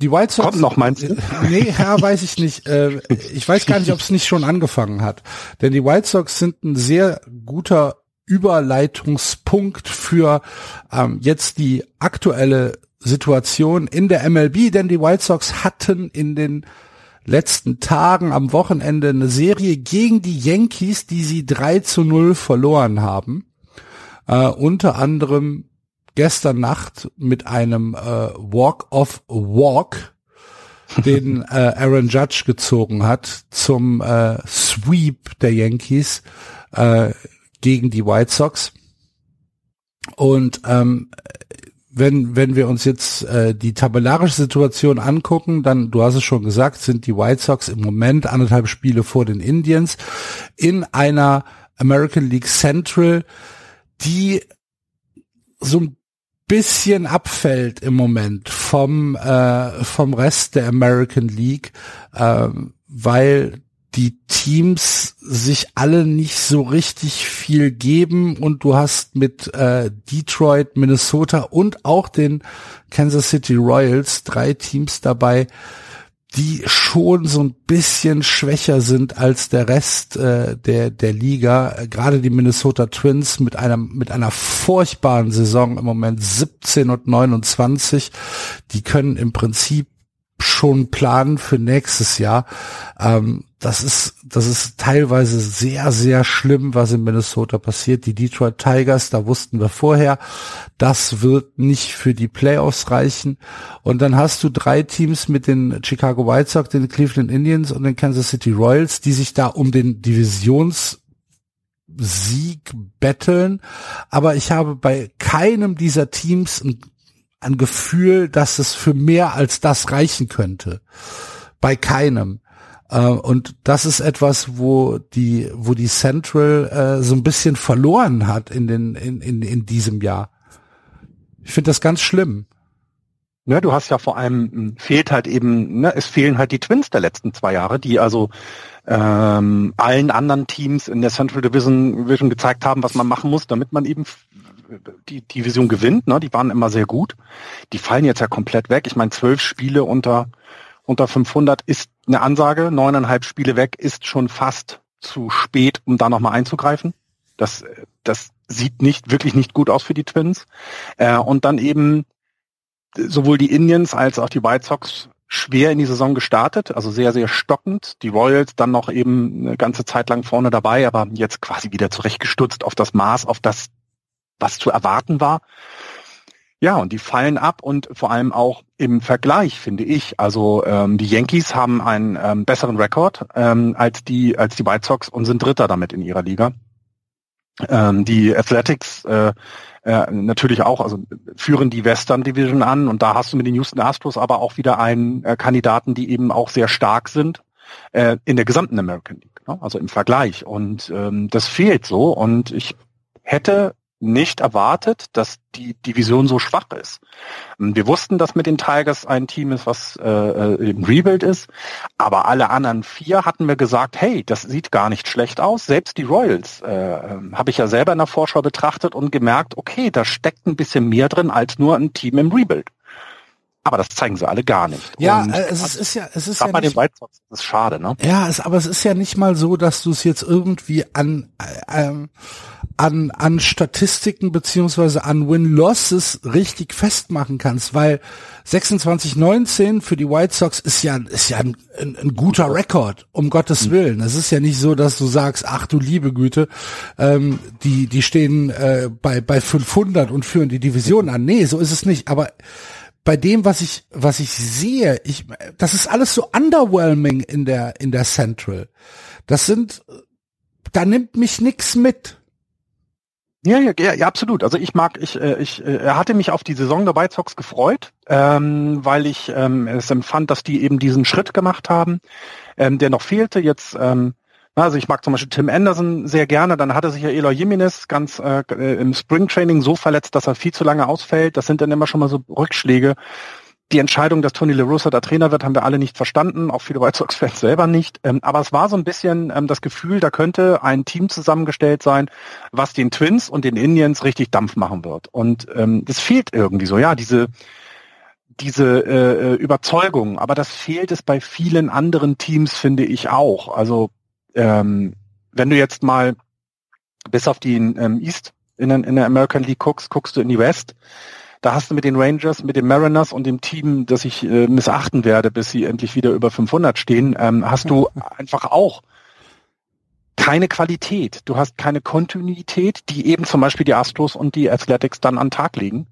die White Sox. Kommt noch, meinst du? Nee, ja, weiß ich nicht. Äh, ich weiß gar nicht, ob es nicht schon angefangen hat. Denn die White Sox sind ein sehr guter Überleitungspunkt für ähm, jetzt die aktuelle Situation in der MLB, denn die White Sox hatten in den letzten Tagen am Wochenende eine Serie gegen die Yankees, die sie 3 zu 0 verloren haben. Äh, unter anderem gestern Nacht mit einem äh, Walk of Walk den äh, Aaron Judge gezogen hat zum äh, Sweep der Yankees äh, gegen die White Sox. Und ähm, wenn, wenn wir uns jetzt äh, die tabellarische Situation angucken, dann, du hast es schon gesagt, sind die White Sox im Moment anderthalb Spiele vor den Indians in einer American League Central, die so ein bisschen abfällt im Moment vom äh, vom Rest der American League, äh, weil die Teams sich alle nicht so richtig viel geben und du hast mit äh, Detroit, Minnesota und auch den Kansas City Royals drei Teams dabei, die schon so ein bisschen schwächer sind als der Rest äh, der der Liga. Gerade die Minnesota Twins mit einer mit einer furchtbaren Saison im Moment 17 und 29. Die können im Prinzip schon planen für nächstes Jahr. Ähm, das ist, das ist teilweise sehr, sehr schlimm, was in Minnesota passiert. Die Detroit Tigers, da wussten wir vorher, das wird nicht für die Playoffs reichen. Und dann hast du drei Teams mit den Chicago White Sox, den Cleveland Indians und den Kansas City Royals, die sich da um den Divisions Sieg betteln, aber ich habe bei keinem dieser Teams ein, ein Gefühl, dass es für mehr als das reichen könnte. Bei keinem. Äh, und das ist etwas, wo die, wo die Central äh, so ein bisschen verloren hat in den, in, in, in diesem Jahr. Ich finde das ganz schlimm. Ja, du hast ja vor allem hm, fehlt halt eben, ne, es fehlen halt die Twins der letzten zwei Jahre, die also ähm, allen anderen Teams in der Central Division, Division gezeigt haben, was man machen muss, damit man eben die Division gewinnt. Ne? Die waren immer sehr gut. Die fallen jetzt ja komplett weg. Ich meine, zwölf Spiele unter unter 500 ist eine Ansage. Neuneinhalb Spiele weg ist schon fast zu spät, um da nochmal einzugreifen. Das, das sieht nicht, wirklich nicht gut aus für die Twins. Äh, und dann eben sowohl die Indians als auch die White Sox schwer in die Saison gestartet, also sehr, sehr stockend. Die Royals dann noch eben eine ganze Zeit lang vorne dabei, aber jetzt quasi wieder zurechtgestutzt auf das Maß, auf das, was zu erwarten war. Ja, und die fallen ab und vor allem auch im Vergleich, finde ich. Also ähm, die Yankees haben einen ähm, besseren Rekord ähm, als die als die White Sox und sind Dritter damit in ihrer Liga. Ähm, die Athletics äh, äh, natürlich auch, also führen die Western Division an und da hast du mit den Houston Astros aber auch wieder einen äh, Kandidaten, die eben auch sehr stark sind äh, in der gesamten American League, ne? also im Vergleich. Und ähm, das fehlt so und ich hätte nicht erwartet, dass die Division so schwach ist. Ähm, wir wussten, dass mit den Tigers ein Team ist, was äh, äh, im Rebuild ist, aber alle anderen vier hatten wir gesagt, hey, das sieht gar nicht schlecht aus. Selbst die Royals äh, ähm, habe ich ja selber in der Vorschau betrachtet und gemerkt, okay, da steckt ein bisschen mehr drin als nur ein Team im Rebuild. Aber das zeigen sie alle gar nicht. Ja, und äh, es ist, ist ja, es ist ja bei den White Sox ist schade, ne? Ja, es, aber es ist ja nicht mal so, dass du es jetzt irgendwie an äh, ähm, an an Statistiken beziehungsweise an Win-Losses richtig festmachen kannst, weil 26-19 für die White Sox ist ja ist ja ein, ein, ein guter Rekord, um Gottes mhm. Willen. Es ist ja nicht so, dass du sagst, ach du liebe Güte, ähm, die die stehen äh, bei bei 500 und führen die Division an. Nee, so ist es nicht. Aber bei dem, was ich, was ich sehe, ich, das ist alles so underwhelming in der, in der Central. Das sind, da nimmt mich nix mit. Ja, ja, ja, absolut. Also ich mag, ich, äh, ich äh, hatte mich auf die Saison der White Sox gefreut, ähm, weil ich ähm, es empfand, dass die eben diesen Schritt gemacht haben, ähm, der noch fehlte. Jetzt ähm, also ich mag zum Beispiel Tim Anderson sehr gerne. Dann hatte sich ja Eloy Jimenez ganz äh, im Springtraining so verletzt, dass er viel zu lange ausfällt. Das sind dann immer schon mal so Rückschläge. Die Entscheidung, dass Tony La Russa da Trainer wird, haben wir alle nicht verstanden, auch viele White Sox-Fans selber nicht. Ähm, aber es war so ein bisschen ähm, das Gefühl, da könnte ein Team zusammengestellt sein, was den Twins und den Indians richtig Dampf machen wird. Und ähm, das fehlt irgendwie so, ja, diese diese äh, äh Überzeugung. Aber das fehlt es bei vielen anderen Teams, finde ich auch. Also ähm, wenn du jetzt mal bis auf die ähm, East in, in der American League guckst, guckst du in die West. Da hast du mit den Rangers, mit den Mariners und dem Team, das ich äh, missachten werde, bis sie endlich wieder über 500 stehen, ähm, hast du einfach auch keine Qualität. Du hast keine Kontinuität, die eben zum Beispiel die Astros und die Athletics dann an den Tag legen.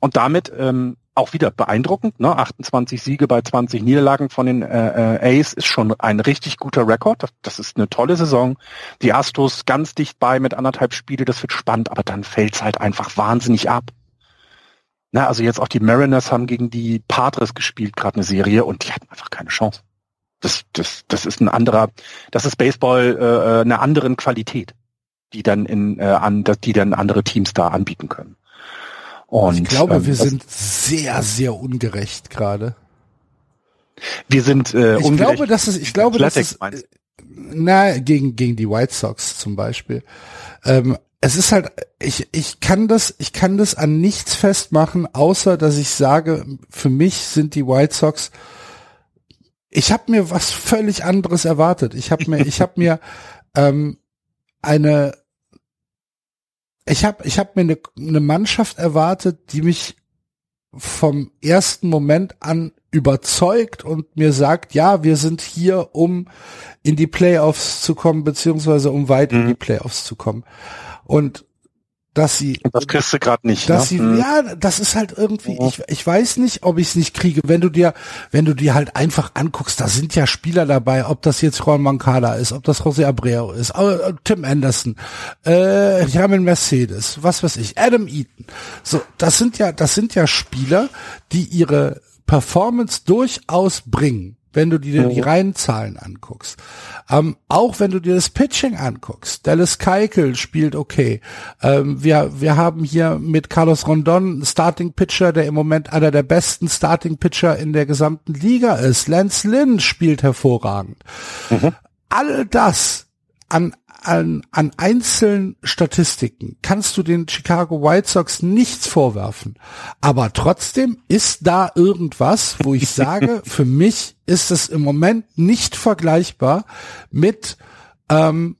Und damit ähm, auch wieder beeindruckend. Ne? 28 Siege bei 20 Niederlagen von den äh, äh, Ace ist schon ein richtig guter Rekord. Das, das, ist eine tolle Saison. Die Astros ganz dicht bei mit anderthalb Spiele, das wird spannend, aber dann fällt's halt einfach wahnsinnig ab. Na, also jetzt auch die Mariners haben gegen die Padres gespielt, gerade eine Serie, und die hatten einfach keine Chance. Das, das, das ist ein anderer, das ist Baseball äh, äh eine anderen Qualität, die dann in äh, an, die dann andere Teams da anbieten können. Und, ich glaube, ähm, wir sind sehr, sehr ungerecht gerade. Wir sind äh, Ich glaube, dass es, ich glaube, dass es, äh, na, gegen, gegen die White Sox zum Beispiel. Ähm, es ist halt, ich, ich kann das, ich kann das an nichts festmachen, außer dass ich sage, für mich sind die White Sox, ich habe mir was völlig anderes erwartet. Ich habe mir, ich habe mir ähm, eine ich habe ich hab mir eine, eine Mannschaft erwartet, die mich vom ersten Moment an überzeugt und mir sagt, ja, wir sind hier, um in die Playoffs zu kommen, beziehungsweise um weit mhm. in die Playoffs zu kommen. Und dass sie das kriegst du gerade nicht dass ne? sie mhm. ja das ist halt irgendwie ich, ich weiß nicht ob ich es nicht kriege wenn du dir wenn du dir halt einfach anguckst da sind ja Spieler dabei ob das jetzt Juan Mancada ist ob das José Abreu ist äh, Tim Anderson äh, Jamin Mercedes was weiß ich Adam Eaton so das sind ja das sind ja Spieler die ihre Performance durchaus bringen wenn du dir die reinen Zahlen anguckst. Ähm, auch wenn du dir das Pitching anguckst. Dallas Keuchel spielt okay. Ähm, wir, wir haben hier mit Carlos Rondon einen Starting Pitcher, der im Moment einer der besten Starting Pitcher in der gesamten Liga ist. Lance Lynn spielt hervorragend. Mhm. All das an an, an einzelnen Statistiken kannst du den Chicago White Sox nichts vorwerfen. Aber trotzdem ist da irgendwas, wo ich sage, für mich ist es im Moment nicht vergleichbar mit ähm,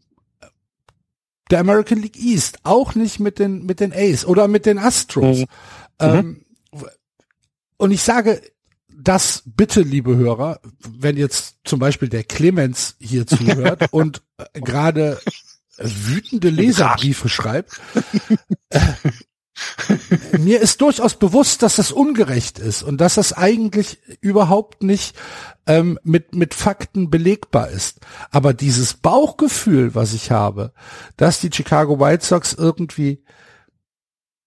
der American League East, auch nicht mit den mit den A's oder mit den Astros. Mhm. Ähm, und ich sage, das bitte, liebe Hörer, wenn jetzt zum Beispiel der Clemens hier zuhört und äh, gerade wütende Leserbriefe schreibt, äh, mir ist durchaus bewusst, dass das ungerecht ist und dass das eigentlich überhaupt nicht ähm, mit, mit Fakten belegbar ist. Aber dieses Bauchgefühl, was ich habe, dass die Chicago White Sox irgendwie,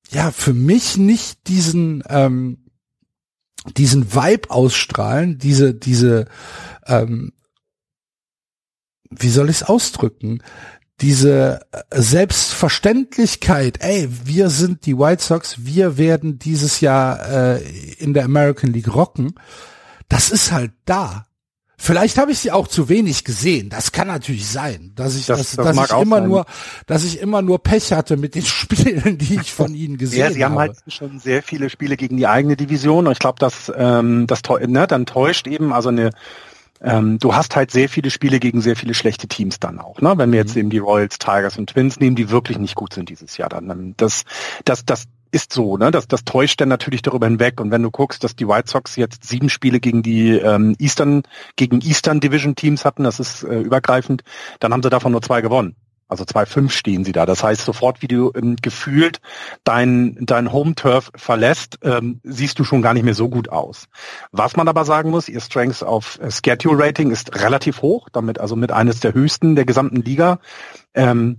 ja, für mich nicht diesen, ähm, diesen Vibe ausstrahlen, diese, diese, ähm, wie soll ich es ausdrücken? Diese Selbstverständlichkeit, ey, wir sind die White Sox, wir werden dieses Jahr äh, in der American League rocken, das ist halt da. Vielleicht habe ich sie auch zu wenig gesehen. Das kann natürlich sein, dass ich, das, dass, das dass ich immer sein. nur, dass ich immer nur Pech hatte mit den Spielen, die ich von ihnen gesehen habe. Ja, sie haben halt schon sehr viele Spiele gegen die eigene Division und ich glaube, dass ähm, das ne, dann täuscht eben also eine ähm, du hast halt sehr viele Spiele gegen sehr viele schlechte Teams dann auch. Ne? Wenn wir jetzt mhm. eben die Royals, Tigers und Twins nehmen, die wirklich nicht gut sind dieses Jahr, dann das, das, das ist so, ne? Das, das täuscht dann natürlich darüber hinweg. Und wenn du guckst, dass die White Sox jetzt sieben Spiele gegen die ähm, Eastern, gegen Eastern Division Teams hatten, das ist äh, übergreifend, dann haben sie davon nur zwei gewonnen. Also zwei fünf stehen sie da. Das heißt, sofort wie du ähm, gefühlt dein, dein Home Turf verlässt, ähm, siehst du schon gar nicht mehr so gut aus. Was man aber sagen muss, ihr Strengths auf äh, Schedule Rating ist relativ hoch, damit also mit eines der höchsten der gesamten Liga. Ähm,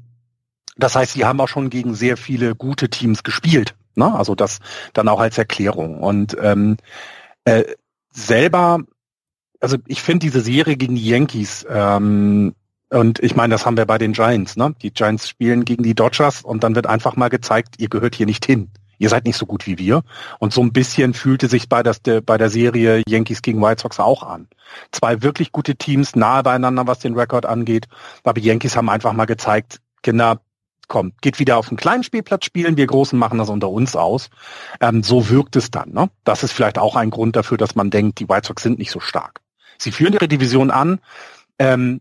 das heißt, sie haben auch schon gegen sehr viele gute Teams gespielt. Ne? Also das dann auch als Erklärung. Und ähm, äh, selber, also ich finde diese Serie gegen die Yankees, ähm, und ich meine, das haben wir bei den Giants, ne? Die Giants spielen gegen die Dodgers und dann wird einfach mal gezeigt, ihr gehört hier nicht hin. Ihr seid nicht so gut wie wir. Und so ein bisschen fühlte sich bei, das, bei der Serie Yankees gegen White Sox auch an. Zwei wirklich gute Teams, nahe beieinander, was den Rekord angeht. Aber die Yankees haben einfach mal gezeigt, Kinder, komm, geht wieder auf den kleinen Spielplatz spielen, wir Großen machen das unter uns aus. Ähm, so wirkt es dann. Ne? Das ist vielleicht auch ein Grund dafür, dass man denkt, die White Sox sind nicht so stark. Sie führen ihre Division an. Ähm,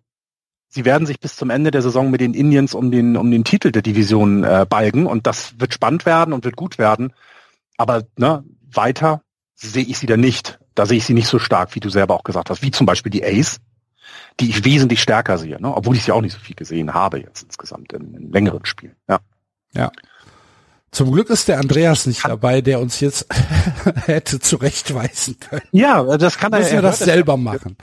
sie werden sich bis zum Ende der Saison mit den Indians um den, um den Titel der Division äh, balgen und das wird spannend werden und wird gut werden. Aber ne, weiter sehe ich sie da nicht. Da sehe ich sie nicht so stark, wie du selber auch gesagt hast, wie zum Beispiel die Ace die ich wesentlich stärker sehe, ne? obwohl ich sie auch nicht so viel gesehen habe jetzt insgesamt in, in längeren Spielen. Ja. Ja. Zum Glück ist der Andreas nicht kann dabei, der uns jetzt hätte zurechtweisen können. Ja, das kann er. Müssen wir das selber machen.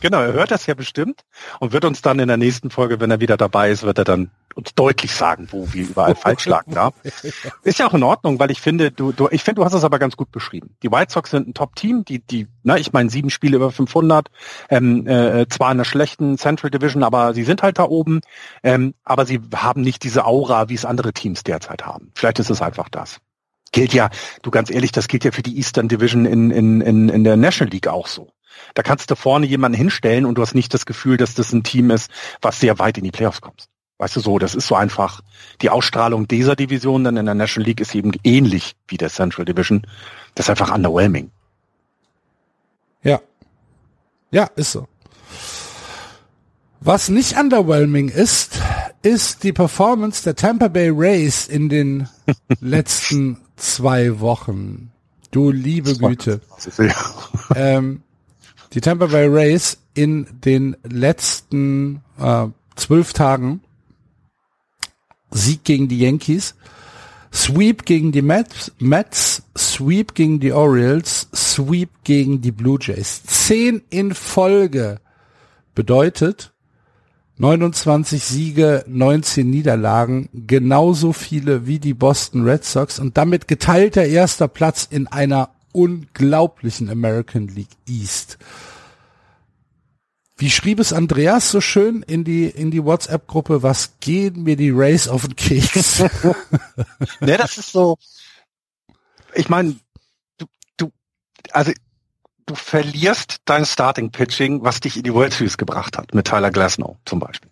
Genau, er hört das ja bestimmt und wird uns dann in der nächsten Folge, wenn er wieder dabei ist, wird er dann uns deutlich sagen, wo wir überall falsch lagen. Ja. Ist ja auch in Ordnung, weil ich finde, du, du ich finde, du hast es aber ganz gut beschrieben. Die White Sox sind ein Top-Team, die, die, na, ich meine, sieben Spiele über 500, ähm, äh, zwar in der schlechten Central Division, aber sie sind halt da oben, ähm, aber sie haben nicht diese Aura, wie es andere Teams derzeit haben. Vielleicht ist es einfach das. Gilt ja, du ganz ehrlich, das gilt ja für die Eastern Division in, in, in, in der National League auch so. Da kannst du vorne jemanden hinstellen und du hast nicht das Gefühl, dass das ein Team ist, was sehr weit in die Playoffs kommt. Weißt du so, das ist so einfach, die Ausstrahlung dieser Division dann in der National League ist eben ähnlich wie der Central Division. Das ist einfach underwhelming. Ja. Ja, ist so. Was nicht underwhelming ist, ist die Performance der Tampa Bay Rays in den letzten zwei Wochen. Du liebe Güte. ähm, die Tampa Bay Rays in den letzten äh, zwölf Tagen Sieg gegen die Yankees, Sweep gegen die Mets, Mets, Sweep gegen die Orioles, Sweep gegen die Blue Jays. Zehn in Folge bedeutet 29 Siege, 19 Niederlagen, genauso viele wie die Boston Red Sox und damit geteilter erster Platz in einer unglaublichen American League East. Wie schrieb es Andreas so schön in die, in die WhatsApp-Gruppe, was gehen mir die Race auf den Keks? ne, das ist so, ich meine, du, du, also du verlierst dein Starting Pitching, was dich in die World Series gebracht hat, mit Tyler Glasnow zum Beispiel.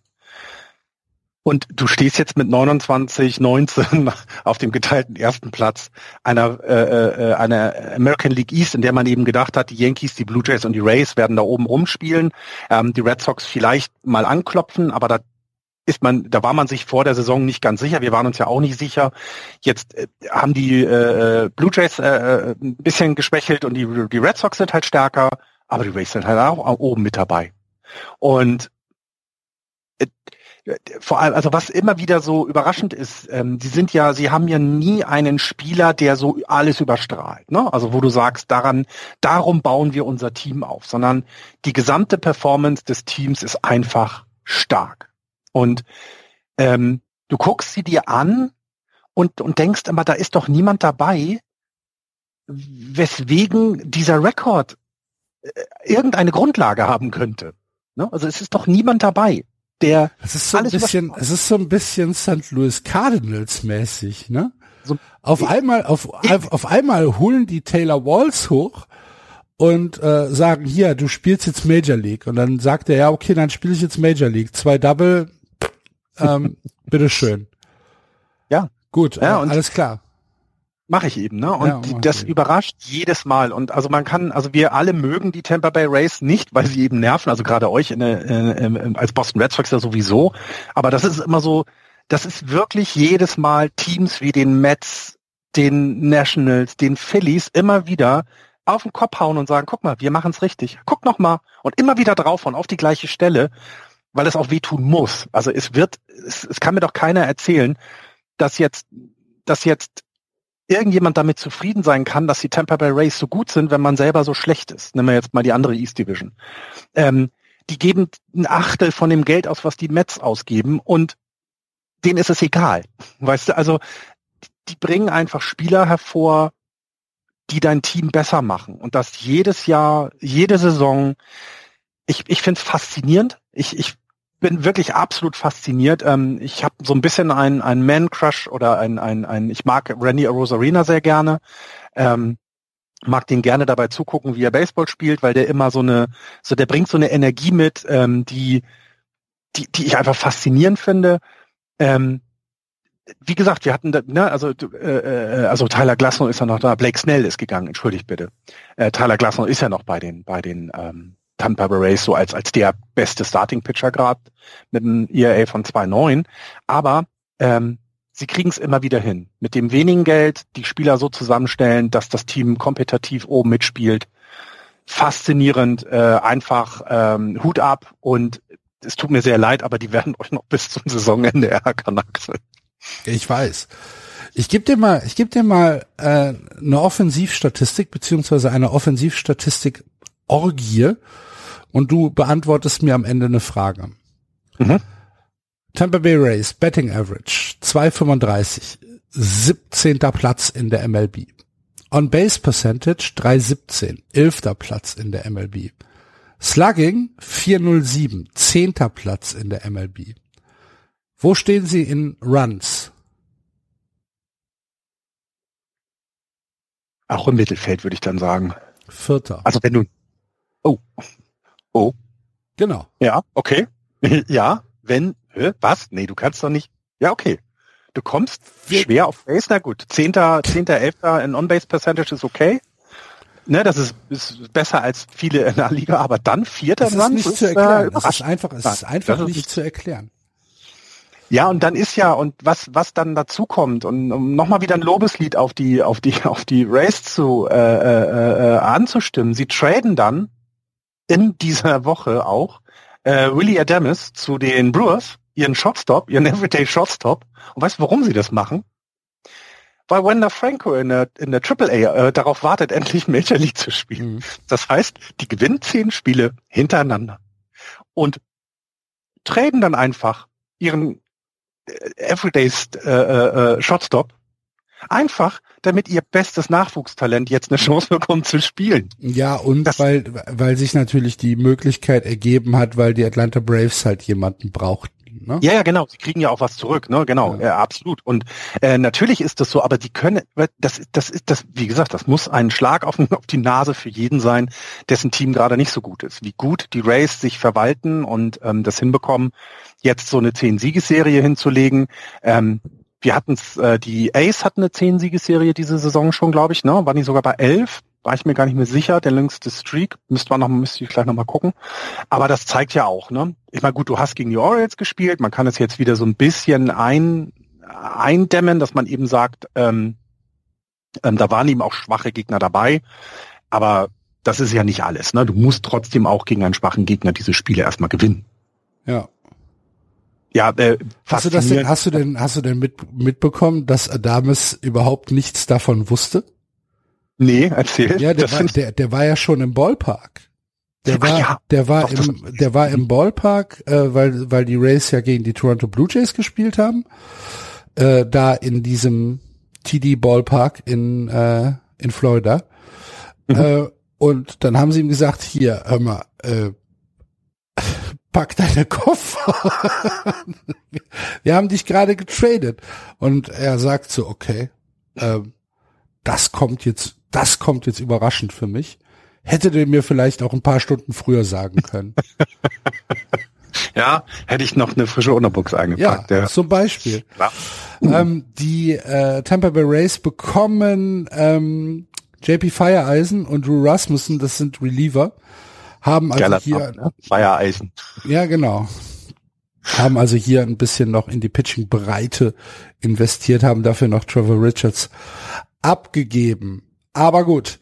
Und du stehst jetzt mit 29, 19 auf dem geteilten ersten Platz einer, äh, äh, einer American League East, in der man eben gedacht hat, die Yankees, die Blue Jays und die Rays werden da oben rumspielen, ähm, die Red Sox vielleicht mal anklopfen, aber da ist man, da war man sich vor der Saison nicht ganz sicher. Wir waren uns ja auch nicht sicher. Jetzt äh, haben die äh, Blue Jays äh, äh ein bisschen geschwächelt und die, die Red Sox sind halt stärker, aber die Rays sind halt auch oben mit dabei. Und äh, vor allem, also was immer wieder so überraschend ist, ähm, sie sind ja, sie haben ja nie einen Spieler, der so alles überstrahlt, ne? Also wo du sagst, daran, darum bauen wir unser Team auf, sondern die gesamte Performance des Teams ist einfach stark. Und ähm, du guckst sie dir an und, und denkst immer, da ist doch niemand dabei, weswegen dieser Rekord äh, irgendeine Grundlage haben könnte. Ne? Also es ist doch niemand dabei der es ist so ein bisschen, es ist so ein bisschen St. Louis Cardinals mäßig, ne? So, auf ich, einmal, auf, ich, auf einmal holen die Taylor Walls hoch und äh, sagen, hier, du spielst jetzt Major League. Und dann sagt er, ja, okay, dann spiele ich jetzt Major League. Zwei Double, ähm, bitteschön. Ja. Gut, ja, äh, alles klar. Mache ich eben, ne? Und ja, das ich. überrascht jedes Mal. Und also man kann, also wir alle mögen die Tampa Bay Rays nicht, weil sie eben nerven. Also gerade euch in, in, in, als Boston Red Sox ja sowieso. Aber das ist immer so, das ist wirklich jedes Mal Teams wie den Mets, den Nationals, den Phillies immer wieder auf den Kopf hauen und sagen, guck mal, wir machen es richtig. Guck noch mal und immer wieder drauf und auf die gleiche Stelle, weil es auch wehtun muss. Also es wird, es, es kann mir doch keiner erzählen, dass jetzt, dass jetzt irgendjemand damit zufrieden sein kann, dass die Tampa Bay Rays so gut sind, wenn man selber so schlecht ist. Nehmen wir jetzt mal die andere East Division. Ähm, die geben ein Achtel von dem Geld aus, was die Mets ausgeben und denen ist es egal. Weißt du, also die bringen einfach Spieler hervor, die dein Team besser machen und das jedes Jahr, jede Saison. Ich, ich finde es faszinierend. Ich, ich bin wirklich absolut fasziniert. Ähm, ich habe so ein bisschen ein, ein Man-Crush oder ein, ein, ein, ich mag Randy Rosarina sehr gerne. Ähm, mag den gerne dabei zugucken, wie er Baseball spielt, weil der immer so eine, so der bringt so eine Energie mit, ähm, die, die, die ich einfach faszinierend finde. Ähm, wie gesagt, wir hatten, da, ne, also äh, äh, also Tyler Glasnow ist ja noch da, Blake Snell ist gegangen, entschuldigt bitte. Äh, Tyler Glasnow ist ja noch bei den bei den ähm, Tampa Bay Rays so als, als der beste Starting Pitcher gerade mit einem ERA von 2,9. Aber ähm, sie kriegen es immer wieder hin. Mit dem wenigen Geld die Spieler so zusammenstellen, dass das Team kompetitiv oben mitspielt. Faszinierend, äh, einfach ähm, Hut ab und es tut mir sehr leid, aber die werden euch noch bis zum Saisonende ärgern. Ich weiß. Ich gebe dir mal, ich gebe dir mal äh, eine Offensivstatistik beziehungsweise eine Offensivstatistik Orgie und du beantwortest mir am Ende eine Frage. Mhm. Tampa Bay Rays Betting Average 2,35, 17. Platz in der MLB. On Base Percentage 3,17, 11. Platz in der MLB. Slugging 4,07, 10. Platz in der MLB. Wo stehen sie in Runs? Auch im Mittelfeld, würde ich dann sagen. Vierter. Also wenn du. Oh. Oh. Genau. Ja, okay. ja, wenn. Hä, was? Nee, du kannst doch nicht. Ja, okay. Du kommst schwer auf Base, na gut. Zehnter, zehnter, elfter in On-Base Percentage ist okay. Ne, das ist, ist besser als viele in der Liga, aber dann vierter das ist nicht ist, zu erklären. Äh, das ist einfach, es ist einfach nicht, nicht zu erklären. Ja, und dann ist ja, und was, was dann dazu kommt, und um nochmal wieder ein Lobeslied auf die, auf die, auf die Race zu äh, äh, äh, anzustimmen, sie traden dann in dieser Woche auch äh, Willie Adamus zu den Brewers, ihren Shotstop, ihren Everyday Shotstop. Und weißt du, warum sie das machen? Weil Wender Franco in der, in der AAA äh, darauf wartet, endlich Major League zu spielen. Mhm. Das heißt, die gewinnen zehn Spiele hintereinander und traden dann einfach ihren Everyday äh, äh, Shotstop. Einfach, damit ihr bestes Nachwuchstalent jetzt eine Chance bekommt zu spielen. Ja, und das, weil, weil sich natürlich die Möglichkeit ergeben hat, weil die Atlanta Braves halt jemanden brauchten. Ne? Ja, ja, genau. Sie kriegen ja auch was zurück, ne? Genau, ja. ja absolut. Und äh, natürlich ist das so, aber die können, das, das ist das, wie gesagt, das muss ein Schlag auf, auf die Nase für jeden sein, dessen Team gerade nicht so gut ist. Wie gut die Rays sich verwalten und ähm, das hinbekommen, jetzt so eine Zehn-Siegesserie hinzulegen. Ähm, wir hatten es, äh, die Ace hatten eine Zehn-Siegesserie diese Saison schon, glaube ich, ne? War die sogar bei elf? War ich mir gar nicht mehr sicher, der längste Streak. Müsste man noch, müsste ich gleich noch mal gucken. Aber das zeigt ja auch, ne? Ich meine, gut, du hast gegen die Orioles gespielt, man kann es jetzt wieder so ein bisschen ein, eindämmen, dass man eben sagt, ähm, ähm, da waren eben auch schwache Gegner dabei. Aber das ist ja nicht alles, ne? Du musst trotzdem auch gegen einen schwachen Gegner diese Spiele erstmal gewinnen. Ja, ja, äh, hast du das denn, hast du denn, hast du denn mit, mitbekommen, dass Adames überhaupt nichts davon wusste? Nee, erzähl. Ja, der, war, der, der war ja schon im Ballpark. Der war, ja, der war doch, im, der war im Ballpark, äh, weil, weil die Rays ja gegen die Toronto Blue Jays gespielt haben. Äh, da in diesem TD Ballpark in, äh, in Florida. Mhm. Äh, und dann haben sie ihm gesagt, hier, hör mal, äh, pack deine Koffer. Wir haben dich gerade getradet. Und er sagt so, okay, ähm, das kommt jetzt, das kommt jetzt überraschend für mich. Hätte der mir vielleicht auch ein paar Stunden früher sagen können. ja, hätte ich noch eine frische Unterbox eingepackt. Ja, ja. zum Beispiel. Ähm, die äh, Tampa Bay Rays bekommen ähm, JP Fireeisen und Drew Rasmussen, das sind Reliever haben also Geiler hier Name, ne? Feiereisen. Ja, genau. Haben also hier ein bisschen noch in die Pitching-Breite investiert, haben dafür noch Trevor Richards abgegeben. Aber gut.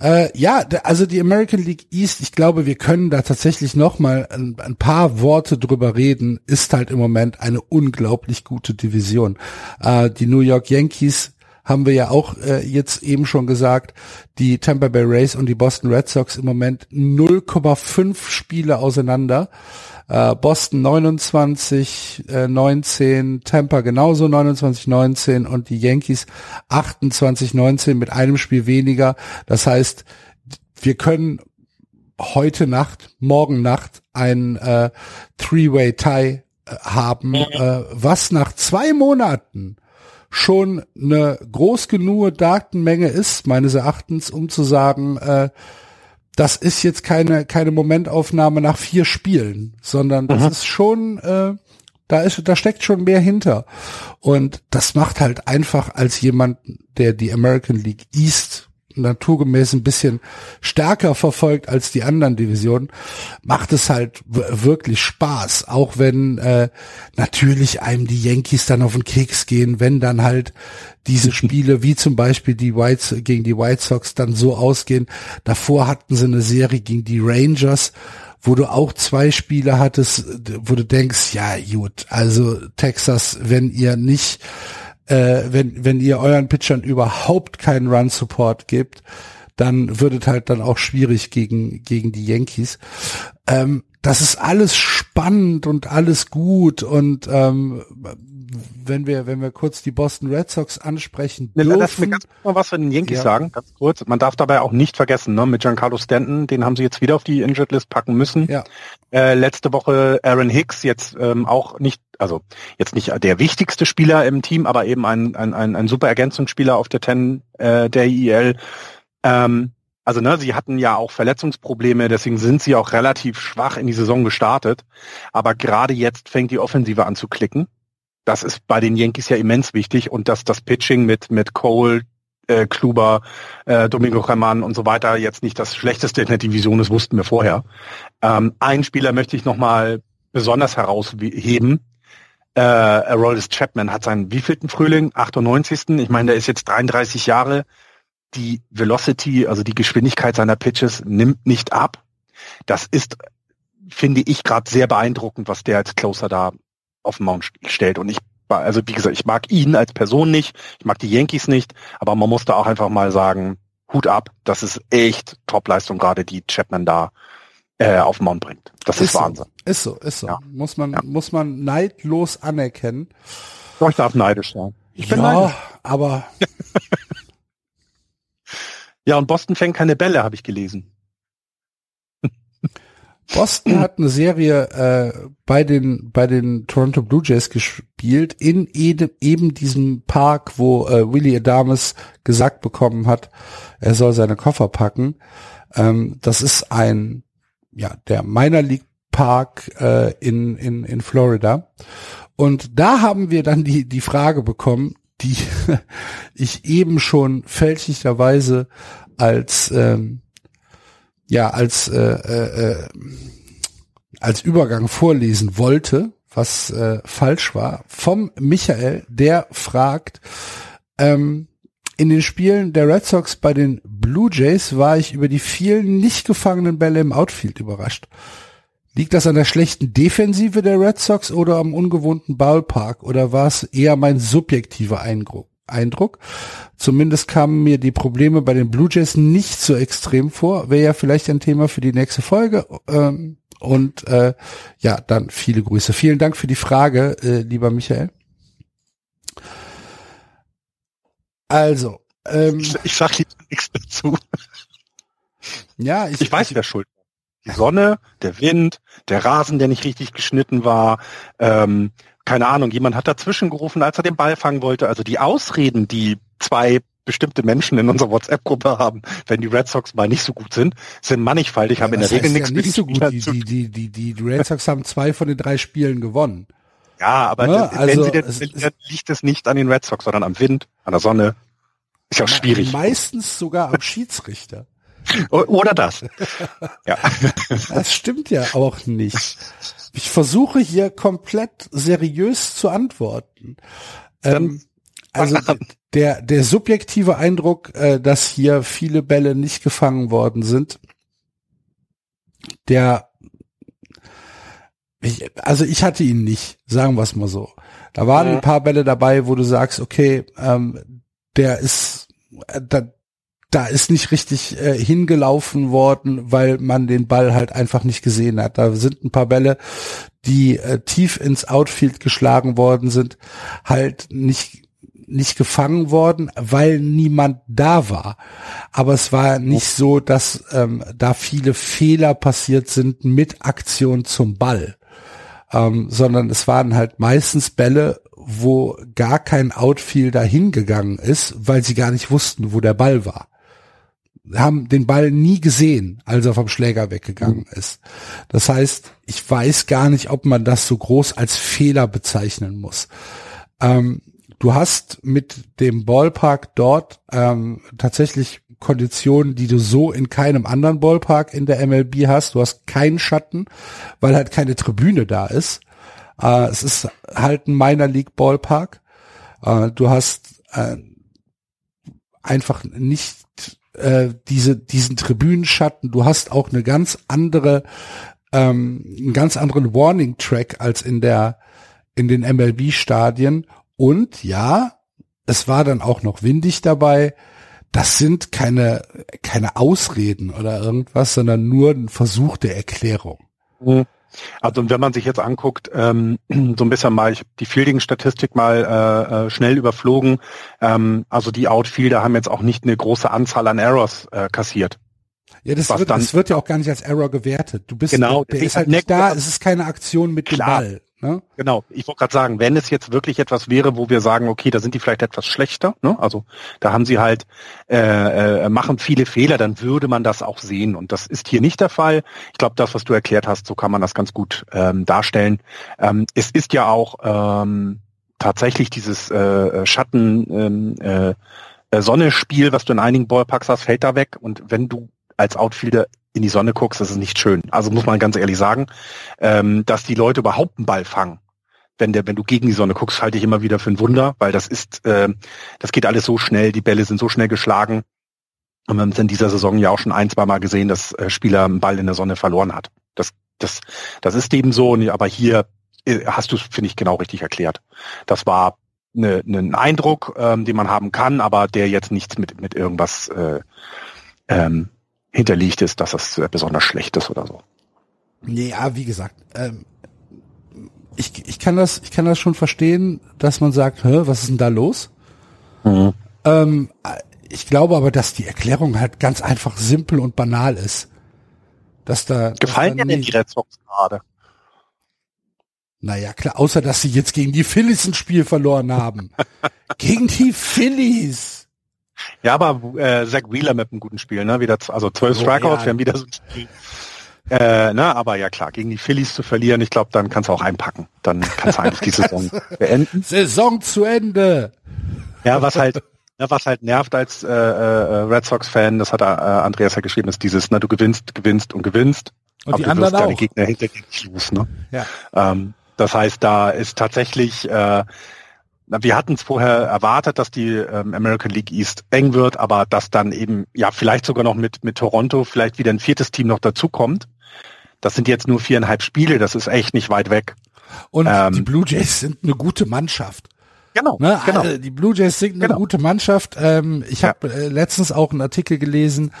Äh, ja, also die American League East, ich glaube, wir können da tatsächlich noch mal ein, ein, paar Worte drüber reden, ist halt im Moment eine unglaublich gute Division. Äh, die New York Yankees haben wir ja auch äh, jetzt eben schon gesagt, die Tampa Bay Rays und die Boston Red Sox im Moment 0,5 Spiele auseinander. Äh, Boston 29, äh, 19, Tampa genauso 29, 19 und die Yankees 28, 19 mit einem Spiel weniger. Das heißt, wir können heute Nacht, morgen Nacht ein äh, Three-Way-Tie äh, haben, äh, was nach zwei Monaten schon eine groß genug Datenmenge ist, meines Erachtens, um zu sagen, äh, das ist jetzt keine, keine Momentaufnahme nach vier Spielen, sondern das mhm. ist schon, äh, da ist, da steckt schon mehr hinter. Und das macht halt einfach als jemand, der die American League East naturgemäß ein bisschen stärker verfolgt als die anderen Divisionen, macht es halt wirklich Spaß. Auch wenn äh, natürlich einem die Yankees dann auf den Keks gehen, wenn dann halt diese Spiele wie zum Beispiel die White gegen die White Sox dann so ausgehen. Davor hatten sie eine Serie gegen die Rangers, wo du auch zwei Spiele hattest, wo du denkst, ja gut, also Texas, wenn ihr nicht, äh, wenn, wenn ihr euren Pitchern überhaupt keinen Run-Support gibt, dann wird es halt dann auch schwierig gegen, gegen die Yankees. Ähm, das ist alles spannend und alles gut und ähm, wenn wir, wenn wir kurz die Boston Red Sox ansprechen dürfen. Lass mir ganz kurz mal was von den Yankees ja. sagen, ganz kurz. Man darf dabei auch nicht vergessen, ne, mit Giancarlo Stanton, den haben sie jetzt wieder auf die Injured List packen müssen. Ja. Äh, letzte Woche Aaron Hicks, jetzt ähm, auch nicht, also jetzt nicht der wichtigste Spieler im Team, aber eben ein, ein, ein, ein super Ergänzungsspieler auf der Ten äh, der IEL. Ähm, also ne, sie hatten ja auch Verletzungsprobleme, deswegen sind sie auch relativ schwach in die Saison gestartet. Aber gerade jetzt fängt die Offensive an zu klicken. Das ist bei den Yankees ja immens wichtig und dass das Pitching mit mit Cole, äh, Kluber, äh, Domingo German und so weiter jetzt nicht das schlechteste in der Division ist, wussten wir vorher. Ähm, einen Spieler möchte ich nochmal besonders herausheben. Äh, Aroldis Chapman hat seinen wievielten Frühling? 98. Ich meine, der ist jetzt 33 Jahre die Velocity, also die Geschwindigkeit seiner Pitches nimmt nicht ab. Das ist, finde ich, gerade sehr beeindruckend, was der als Closer da auf den Mount stellt. Und ich, also wie gesagt, ich mag ihn als Person nicht, ich mag die Yankees nicht, aber man muss da auch einfach mal sagen, Hut ab, das ist echt Topleistung gerade, die Chapman da äh, auf den Mount bringt. Das ist, ist Wahnsinn. So, ist so, ist so. Ja. Muss man, ja. muss man neidlos anerkennen. Doch, ich darf neidisch sein. Ich bin ja, neidisch. aber Ja, und Boston fängt keine Bälle, habe ich gelesen. Boston hat eine Serie äh, bei den bei den Toronto Blue Jays gespielt in ede, eben diesem Park, wo äh, Willie Adames gesagt bekommen hat, er soll seine Koffer packen. Ähm, das ist ein ja der Minor League Park äh, in in in Florida und da haben wir dann die die Frage bekommen, die ich eben schon fälschlicherweise als ähm, ja als äh, äh, äh, als Übergang vorlesen wollte, was äh, falsch war, vom Michael, der fragt, ähm, in den Spielen der Red Sox bei den Blue Jays war ich über die vielen nicht gefangenen Bälle im Outfield überrascht. Liegt das an der schlechten Defensive der Red Sox oder am ungewohnten Ballpark oder war es eher mein subjektiver Eindruck? Eindruck. Zumindest kamen mir die Probleme bei den Blue Jays nicht so extrem vor. Wäre ja vielleicht ein Thema für die nächste Folge. Ähm, und äh, ja, dann viele Grüße. Vielen Dank für die Frage, äh, lieber Michael. Also, ähm, ich, ich sag lieber nichts dazu. Ja, ich, ich weiß, wer schuld die Sonne, der Wind, der Rasen, der nicht richtig geschnitten war, ähm, keine Ahnung, jemand hat dazwischen gerufen, als er den Ball fangen wollte. Also die Ausreden, die zwei bestimmte Menschen in unserer WhatsApp-Gruppe haben, wenn die Red Sox mal nicht so gut sind, sind mannigfaltig, ja, haben in der Regel nichts ja nicht so gut. Die, die, die, die, die Red Sox haben zwei von den drei Spielen gewonnen. Ja, aber ja, ne, also, wenn sie denn, es, liegt es nicht an den Red Sox, sondern am Wind, an der Sonne. Ist ja auch schwierig. Meistens sogar am Schiedsrichter. Oder das. ja. Das stimmt ja auch nicht. Ich versuche hier komplett seriös zu antworten. Ähm, also der, der subjektive Eindruck, äh, dass hier viele Bälle nicht gefangen worden sind, der, ich, also ich hatte ihn nicht, sagen wir es mal so. Da waren ja. ein paar Bälle dabei, wo du sagst, okay, ähm, der ist, äh, da, da ist nicht richtig äh, hingelaufen worden, weil man den Ball halt einfach nicht gesehen hat. Da sind ein paar Bälle, die äh, tief ins Outfield geschlagen worden sind, halt nicht nicht gefangen worden, weil niemand da war. Aber es war nicht so, dass ähm, da viele Fehler passiert sind mit Aktion zum Ball, ähm, sondern es waren halt meistens Bälle, wo gar kein Outfielder hingegangen ist, weil sie gar nicht wussten, wo der Ball war haben den Ball nie gesehen, als er vom Schläger weggegangen mhm. ist. Das heißt, ich weiß gar nicht, ob man das so groß als Fehler bezeichnen muss. Ähm, du hast mit dem Ballpark dort ähm, tatsächlich Konditionen, die du so in keinem anderen Ballpark in der MLB hast. Du hast keinen Schatten, weil halt keine Tribüne da ist. Äh, es ist halt ein Minor League Ballpark. Äh, du hast äh, einfach nicht äh, diese, diesen Tribünenschatten, du hast auch eine ganz andere ähm, einen ganz anderen Warning Track als in der in den MLB Stadien und ja, es war dann auch noch windig dabei. Das sind keine keine Ausreden oder irgendwas, sondern nur ein Versuch der Erklärung. Mhm. Also und wenn man sich jetzt anguckt, ähm, so ein bisschen mal, ich habe die Fielding-Statistik mal äh, äh, schnell überflogen. Ähm, also die Outfielder haben jetzt auch nicht eine große Anzahl an Errors äh, kassiert. Ja, das wird, dann, das wird ja auch gar nicht als Error gewertet. Du bist, genau, der ist halt nicht da, es ist keine Aktion mit klar, dem Ball. Ne? Genau, ich wollte gerade sagen, wenn es jetzt wirklich etwas wäre, wo wir sagen, okay, da sind die vielleicht etwas schlechter, ne? also da haben sie halt, äh, äh, machen viele Fehler, dann würde man das auch sehen und das ist hier nicht der Fall. Ich glaube, das, was du erklärt hast, so kann man das ganz gut ähm, darstellen. Ähm, es ist ja auch ähm, tatsächlich dieses äh, Schatten ähm, äh, äh Sonne-Spiel, was du in einigen Ballparks hast, fällt da weg und wenn du als Outfielder in die Sonne guckst, das ist nicht schön. Also muss man ganz ehrlich sagen, ähm, dass die Leute überhaupt einen Ball fangen. Wenn, der, wenn du gegen die Sonne guckst, halte ich immer wieder für ein Wunder, weil das ist, äh, das geht alles so schnell, die Bälle sind so schnell geschlagen. Und wir haben es in dieser Saison ja auch schon ein, zwei Mal gesehen, dass äh, Spieler einen Ball in der Sonne verloren hat. Das, das, das ist eben so, aber hier äh, hast du es, finde ich, genau richtig erklärt. Das war eine, ne, ein Eindruck, ähm, den man haben kann, aber der jetzt nichts mit, mit irgendwas äh, ähm, hinterlegt ist, dass das besonders schlecht ist oder so. Ja, wie gesagt, ähm, ich, ich kann das, ich kann das schon verstehen, dass man sagt, Hä, was ist denn da los? Mhm. Ähm, ich glaube aber, dass die Erklärung halt ganz einfach simpel und banal ist. Dass da gefallen dir denn die Red Sox gerade? Naja, klar, außer dass sie jetzt gegen die Phillies ein Spiel verloren haben. gegen die Phillies. Ja, aber äh, Zach Wheeler mit einem guten Spiel, ne? Wieder, also zwölf oh, Strikeouts, ja. wir haben wieder so ein Spiel. Äh, ne, aber ja klar, gegen die Phillies zu verlieren, ich glaube, dann kannst du auch einpacken. Dann kannst du eigentlich die Saison beenden. Saison zu Ende. Ja, was halt, ne, was halt nervt als äh, äh, Red Sox-Fan, das hat äh, Andreas ja geschrieben, ist dieses, ne, du gewinnst, gewinnst und gewinnst. Und aber die anderen auch. deine Gegner hinter los, ne? Ja. Ähm, das heißt, da ist tatsächlich äh, wir hatten es vorher erwartet, dass die ähm, American League East eng wird, aber dass dann eben, ja, vielleicht sogar noch mit, mit Toronto vielleicht wieder ein viertes Team noch dazukommt. Das sind jetzt nur viereinhalb Spiele, das ist echt nicht weit weg. Und ähm, die Blue Jays sind eine gute Mannschaft. Genau, ne? genau. Also die Blue Jays sind eine genau. gute Mannschaft. Ähm, ich habe ja. äh, letztens auch einen Artikel gelesen,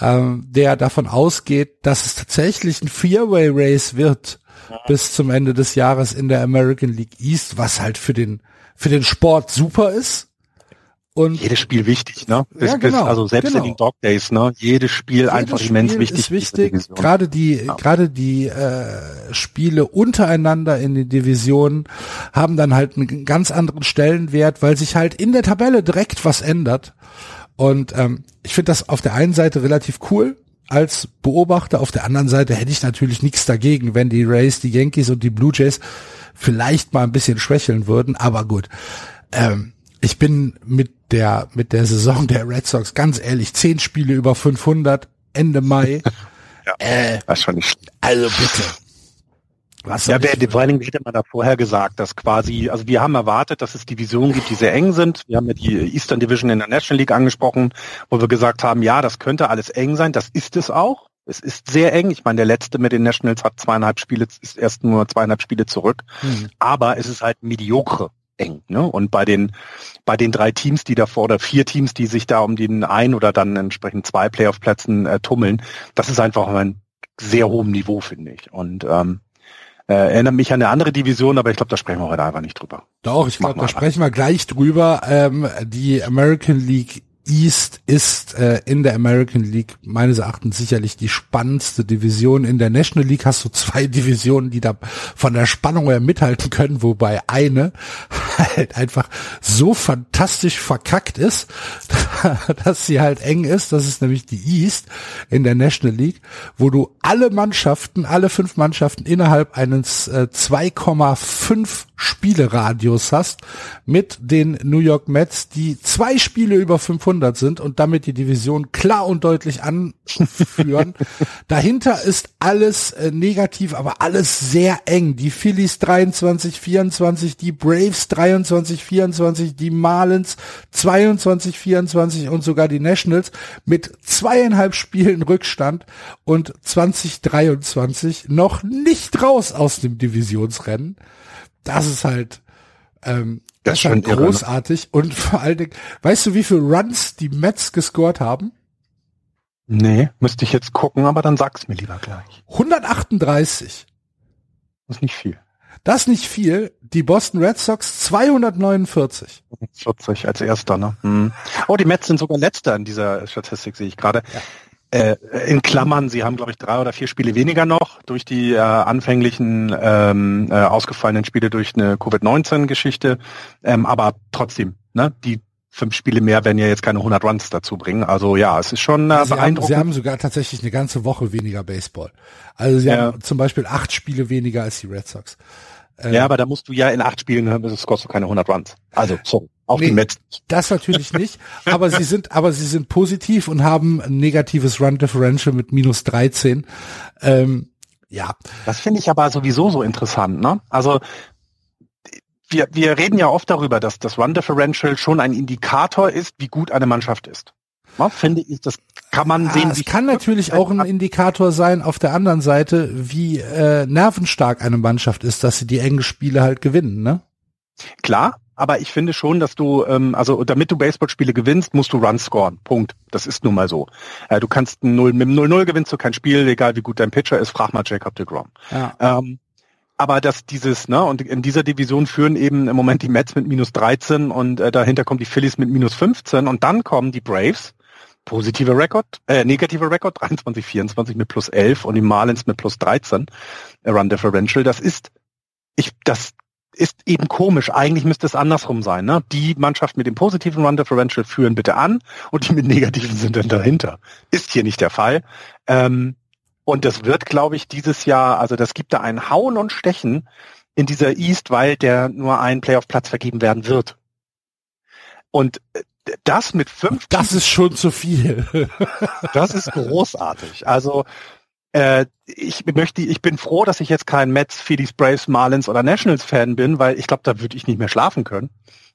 ähm, der davon ausgeht, dass es tatsächlich ein Fairway Race wird ja. bis zum Ende des Jahres in der American League East, was halt für den für den Sport super ist. Und jedes Spiel wichtig, ne? Bis, ja, genau, bis, also selbst genau. in den Dog Days, ne? Jedes Spiel jedes einfach Spiel immens wichtig. Ist wichtig. Gerade die, ja. gerade die äh, Spiele untereinander in den Divisionen haben dann halt einen ganz anderen Stellenwert, weil sich halt in der Tabelle direkt was ändert. Und ähm, ich finde das auf der einen Seite relativ cool als Beobachter. Auf der anderen Seite hätte ich natürlich nichts dagegen, wenn die Rays, die Yankees und die Blue Jays vielleicht mal ein bisschen schwächeln würden, aber gut. Ähm, ich bin mit der mit der Saison der Red Sox ganz ehrlich, zehn Spiele über 500 Ende Mai. ja, äh, nicht. Also bitte. Was ja, wer, vor allen Dingen hätte man da vorher gesagt, dass quasi, also wir haben erwartet, dass es Divisionen gibt, die sehr eng sind. Wir haben ja die Eastern Division in der National League angesprochen, wo wir gesagt haben, ja, das könnte alles eng sein. Das ist es auch. Es ist sehr eng. Ich meine, der letzte mit den Nationals hat zweieinhalb Spiele, ist erst nur zweieinhalb Spiele zurück. Mhm. Aber es ist halt mediokre eng. Ne? Und bei den bei den drei Teams, die davor oder vier Teams, die sich da um den ein oder dann entsprechend zwei Playoff-Plätzen äh, tummeln, das ist einfach ein sehr hohem Niveau, finde ich. Und ähm, äh, erinnert mich an eine andere Division, aber ich glaube, da sprechen wir heute einfach nicht drüber. Doch, ich glaube, da sprechen wir gleich drüber. Ähm, die American League East ist äh, in der American League meines Erachtens sicherlich die spannendste Division. In der National League hast du zwei Divisionen, die da von der Spannung her mithalten können, wobei eine halt einfach so fantastisch verkackt ist, dass sie halt eng ist. Das ist nämlich die East in der National League, wo du alle Mannschaften, alle fünf Mannschaften innerhalb eines äh, 2,5 Spieleradius hast mit den New York Mets, die zwei Spiele über 500 sind und damit die Division klar und deutlich anführen. Dahinter ist alles äh, negativ, aber alles sehr eng. Die Phillies 23, 24, die Braves 23, 24, die Marlins 22, 24 und sogar die Nationals mit zweieinhalb Spielen Rückstand und 2023 noch nicht raus aus dem Divisionsrennen. Das ist halt, ähm, das, das ist halt ne? großartig. Irre, Und vor allen Dingen, weißt du, wie viele Runs die Mets gescored haben? Nee, müsste ich jetzt gucken, aber dann sag's mir lieber gleich. 138. Das ist nicht viel. Das ist nicht viel. Die Boston Red Sox 249. 40 als erster, ne? Hm. Oh, die Mets sind sogar letzter in dieser Statistik, sehe ich gerade. Ja. Äh, in Klammern, sie haben, glaube ich, drei oder vier Spiele weniger noch durch die äh, anfänglichen ähm, äh, ausgefallenen Spiele durch eine Covid-19-Geschichte. Ähm, aber trotzdem, ne, die fünf Spiele mehr werden ja jetzt keine 100 Runs dazu bringen. Also ja, es ist schon äh, sie beeindruckend. Haben, sie haben sogar tatsächlich eine ganze Woche weniger Baseball. Also sie ja. haben zum Beispiel acht Spiele weniger als die Red Sox. Ähm, ja, aber da musst du ja in acht Spielen, das kostet keine 100 Runs. Also, so. Auch nee, die Mets. Das natürlich nicht, aber sie sind, aber sie sind positiv und haben ein negatives Run Differential mit minus 13. Ähm, ja. Das finde ich aber sowieso so interessant, ne? Also wir, wir reden ja oft darüber, dass das Run Differential schon ein Indikator ist, wie gut eine Mannschaft ist. Ja, finde ich, das kann man sehen. Ah, es kann natürlich auch ein Indikator sein auf der anderen Seite, wie äh, nervenstark eine Mannschaft ist, dass sie die engen Spiele halt gewinnen, ne? Klar, aber ich finde schon, dass du, ähm, also damit du Baseballspiele gewinnst, musst du Runs scoren. Punkt. Das ist nun mal so. Äh, du kannst ein 0, mit 0-0 gewinnst du kein Spiel, egal wie gut dein Pitcher ist, frag mal Jacob de Grom. Ja. Ähm, aber dass dieses, ne, und in dieser Division führen eben im Moment die Mets mit minus 13 und äh, dahinter kommen die Phillies mit minus 15 und dann kommen die Braves, positive Rekord, äh, negative Rekord, 23, 24 mit plus 11 und die Marlins mit plus 13 äh, Run Differential. Das ist, ich, das, ist eben komisch. Eigentlich müsste es andersrum sein. Ne? Die Mannschaft mit dem positiven Run Differential führen bitte an und die mit negativen sind dann dahinter. Ist hier nicht der Fall. Ähm, und das wird, glaube ich, dieses Jahr, also das gibt da ein Hauen und Stechen in dieser East, weil der nur ein Playoff-Platz vergeben werden wird. Und äh, das mit fünf. Das ist schon zu viel. das ist großartig. Also äh, ich möchte, ich bin froh, dass ich jetzt kein Mets, Phillies, Braves, Marlins oder Nationals Fan bin, weil ich glaube, da würde ich nicht mehr schlafen können.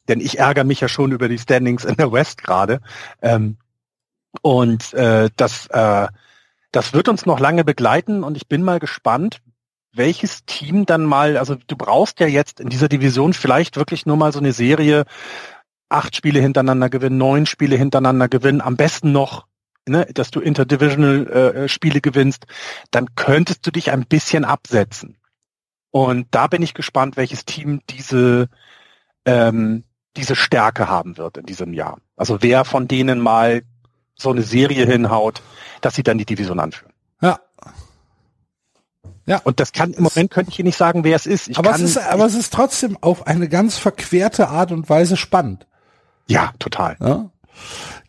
Denn ich ärgere mich ja schon über die Standings in der West gerade. Ähm, und äh, das, äh, das wird uns noch lange begleiten und ich bin mal gespannt, welches Team dann mal, also du brauchst ja jetzt in dieser Division vielleicht wirklich nur mal so eine Serie, acht Spiele hintereinander gewinnen, neun Spiele hintereinander gewinnen, am besten noch ne, dass du Interdivisional äh, Spiele gewinnst, dann könntest du dich ein bisschen absetzen. Und da bin ich gespannt, welches Team diese ähm, diese Stärke haben wird in diesem Jahr. Also wer von denen mal so eine Serie hinhaut, dass sie dann die Division anführen. Ja. Ja. Und das kann, im Moment könnte ich Ihnen nicht sagen, wer es ist. Ich aber, kann, es ist aber es ist trotzdem auf eine ganz verquerte Art und Weise spannend. Ja, total. Ja?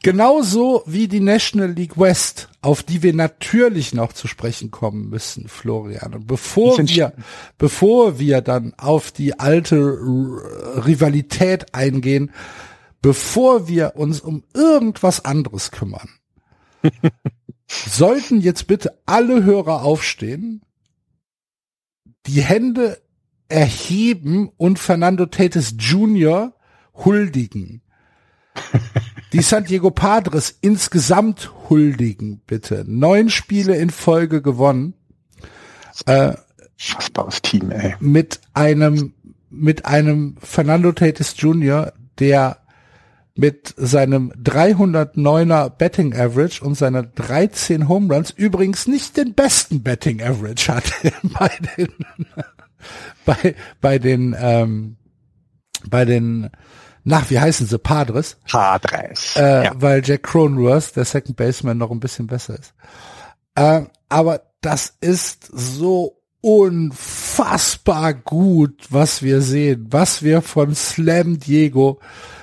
Genauso wie die National League West, auf die wir natürlich noch zu sprechen kommen müssen, Florian. Und bevor wir, bevor wir dann auf die alte Rivalität eingehen, bevor wir uns um irgendwas anderes kümmern, sollten jetzt bitte alle Hörer aufstehen, die Hände erheben und Fernando Tatis Jr. huldigen. Die San Diego Padres insgesamt huldigen, bitte. Neun Spiele in Folge gewonnen. Äh, Schaffbares Team, ey. Mit einem, mit einem Fernando Tatis Jr., der mit seinem 309er Betting Average und seiner 13 Home Runs übrigens nicht den besten Betting Average hat bei den bei bei den ähm, bei den nach, wie heißen sie? Padres. Padres. Äh, ja. Weil Jack Cronenworth, der Second Baseman, noch ein bisschen besser ist. Äh, aber das ist so unfassbar gut, was wir sehen, was wir von Slam Diego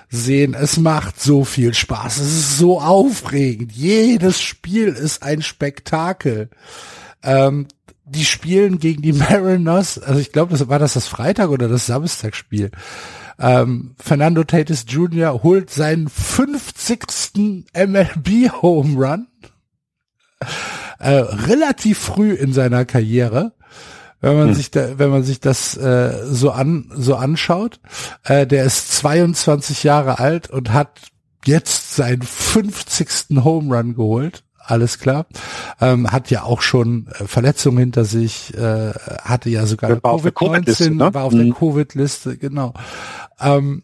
sehen. Es macht so viel Spaß. Es ist so aufregend. Jedes Spiel ist ein Spektakel. Ähm, die spielen gegen die Mariners, also ich glaube, das war das das Freitag oder das Samstagspiel. Ähm, Fernando Tatis Jr. holt seinen 50. MLB Home Run äh, relativ früh in seiner Karriere wenn man hm. sich da, wenn man sich das äh, so an so anschaut. Äh, der ist 22 Jahre alt und hat jetzt seinen 50. Home Run geholt. Alles klar. Ähm, hat ja auch schon äh, Verletzungen hinter sich, äh, hatte ja sogar Covid-19, ne? war auf der mhm. Covid-Liste, genau. Ähm,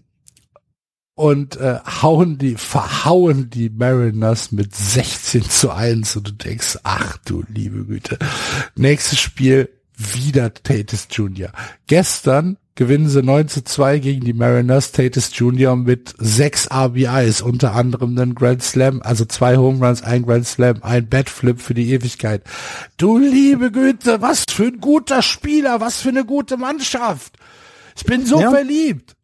und äh, hauen die, verhauen die Mariners mit 16 zu 1 und du denkst, ach du liebe Güte. Nächstes Spiel wieder Tatis Jr. Gestern gewinnen sie 9 zu 2 gegen die Mariners, Tatis Jr. mit sechs RBIs, unter anderem einen Grand Slam, also zwei Home Runs, ein Grand Slam, ein Batflip für die Ewigkeit. Du liebe Güte, was für ein guter Spieler, was für eine gute Mannschaft. Ich bin so ja. verliebt.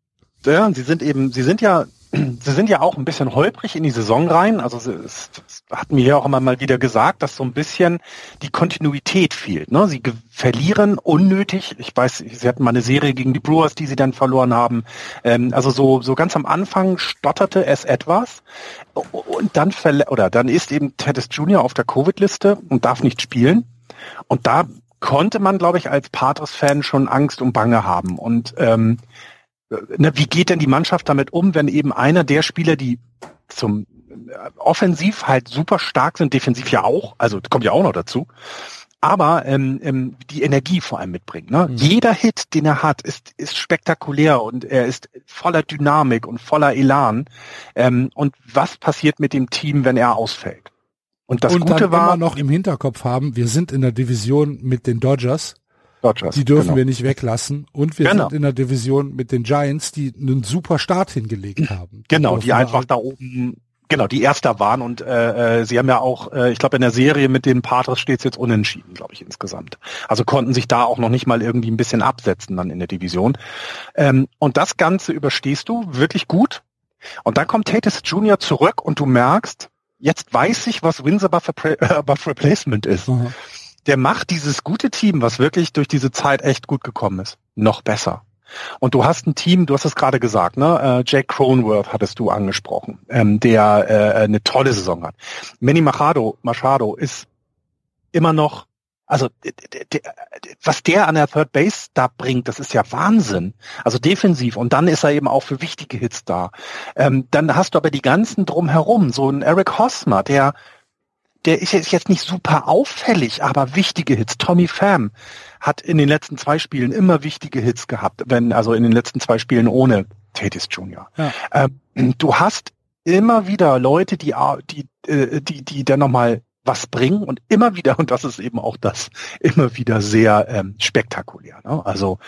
Ja, sie sind eben, sie sind ja Sie sind ja auch ein bisschen holprig in die Saison rein. Also es, es hat mir ja auch immer mal wieder gesagt, dass so ein bisschen die Kontinuität fehlt. Ne? Sie verlieren unnötig. Ich weiß, sie hatten mal eine Serie gegen die Brewers, die sie dann verloren haben. Ähm, also so, so ganz am Anfang stotterte es etwas. Und dann oder dann ist eben Teddy Jr. auf der Covid-Liste und darf nicht spielen. Und da konnte man, glaube ich, als Patres-Fan schon Angst und Bange haben. Und ähm, ne, wie geht denn die Mannschaft damit um, wenn eben einer der Spieler, die zum äh, offensiv halt super stark sind, defensiv ja auch, also kommt ja auch noch dazu, aber ähm, ähm, die Energie vor allem mitbringt. Ne? Mhm. Jeder Hit, den er hat, ist, ist spektakulär und er ist voller Dynamik und voller Elan. Ähm, und was passiert mit dem Team, wenn er ausfällt? Und das und Gute war immer noch im Hinterkopf haben, wir sind in der Division mit den Dodgers Dodgers. Die dürfen genau. wir nicht weglassen. Und wir genau. sind in der Division mit den Giants, die einen super Start hingelegt haben. Genau, die, einfach da oben, genau, die Erster waren und äh, äh, sie haben ja auch, äh, ich glaube in der Serie mit den Patres steht es jetzt unentschieden, glaube ich, insgesamt. Also konnten sich da auch noch nicht mal irgendwie ein bisschen absetzen dann in der Division. Ähm, und das Ganze überstehst du wirklich gut. Und dann kommt Tatis Jr. zurück und du merkst, jetzt weiß ich, was Wins above, above Replacement ist. Mhm der macht dieses gute Team, was wirklich durch diese Zeit echt gut gekommen ist, noch besser. Und du hast ein Team, du hast es gerade gesagt, ne? Äh, Jack Cronworth hattest du angesprochen, ähm, der äh, eine tolle Saison hat. Manny Machado, Machado ist immer noch, also was der an der Third Base da bringt, das ist ja Wahnsinn. Also defensiv und dann ist er eben auch für wichtige Hits da. Ähm, dann hast du aber die ganzen drumherum, so ein Eric Hosmer, der der ist jetzt nicht super auffällig, aber wichtige Hits. Tommy Pham hat in den letzten zwei Spielen immer wichtige Hits gehabt, wenn also in den letzten zwei Spielen ohne Tatis Jr. Ja. Ähm, du hast immer wieder Leute, die die äh, die die dann nochmal was bringen und immer wieder und das ist eben auch das immer wieder sehr ähm, spektakulär. Ne? Also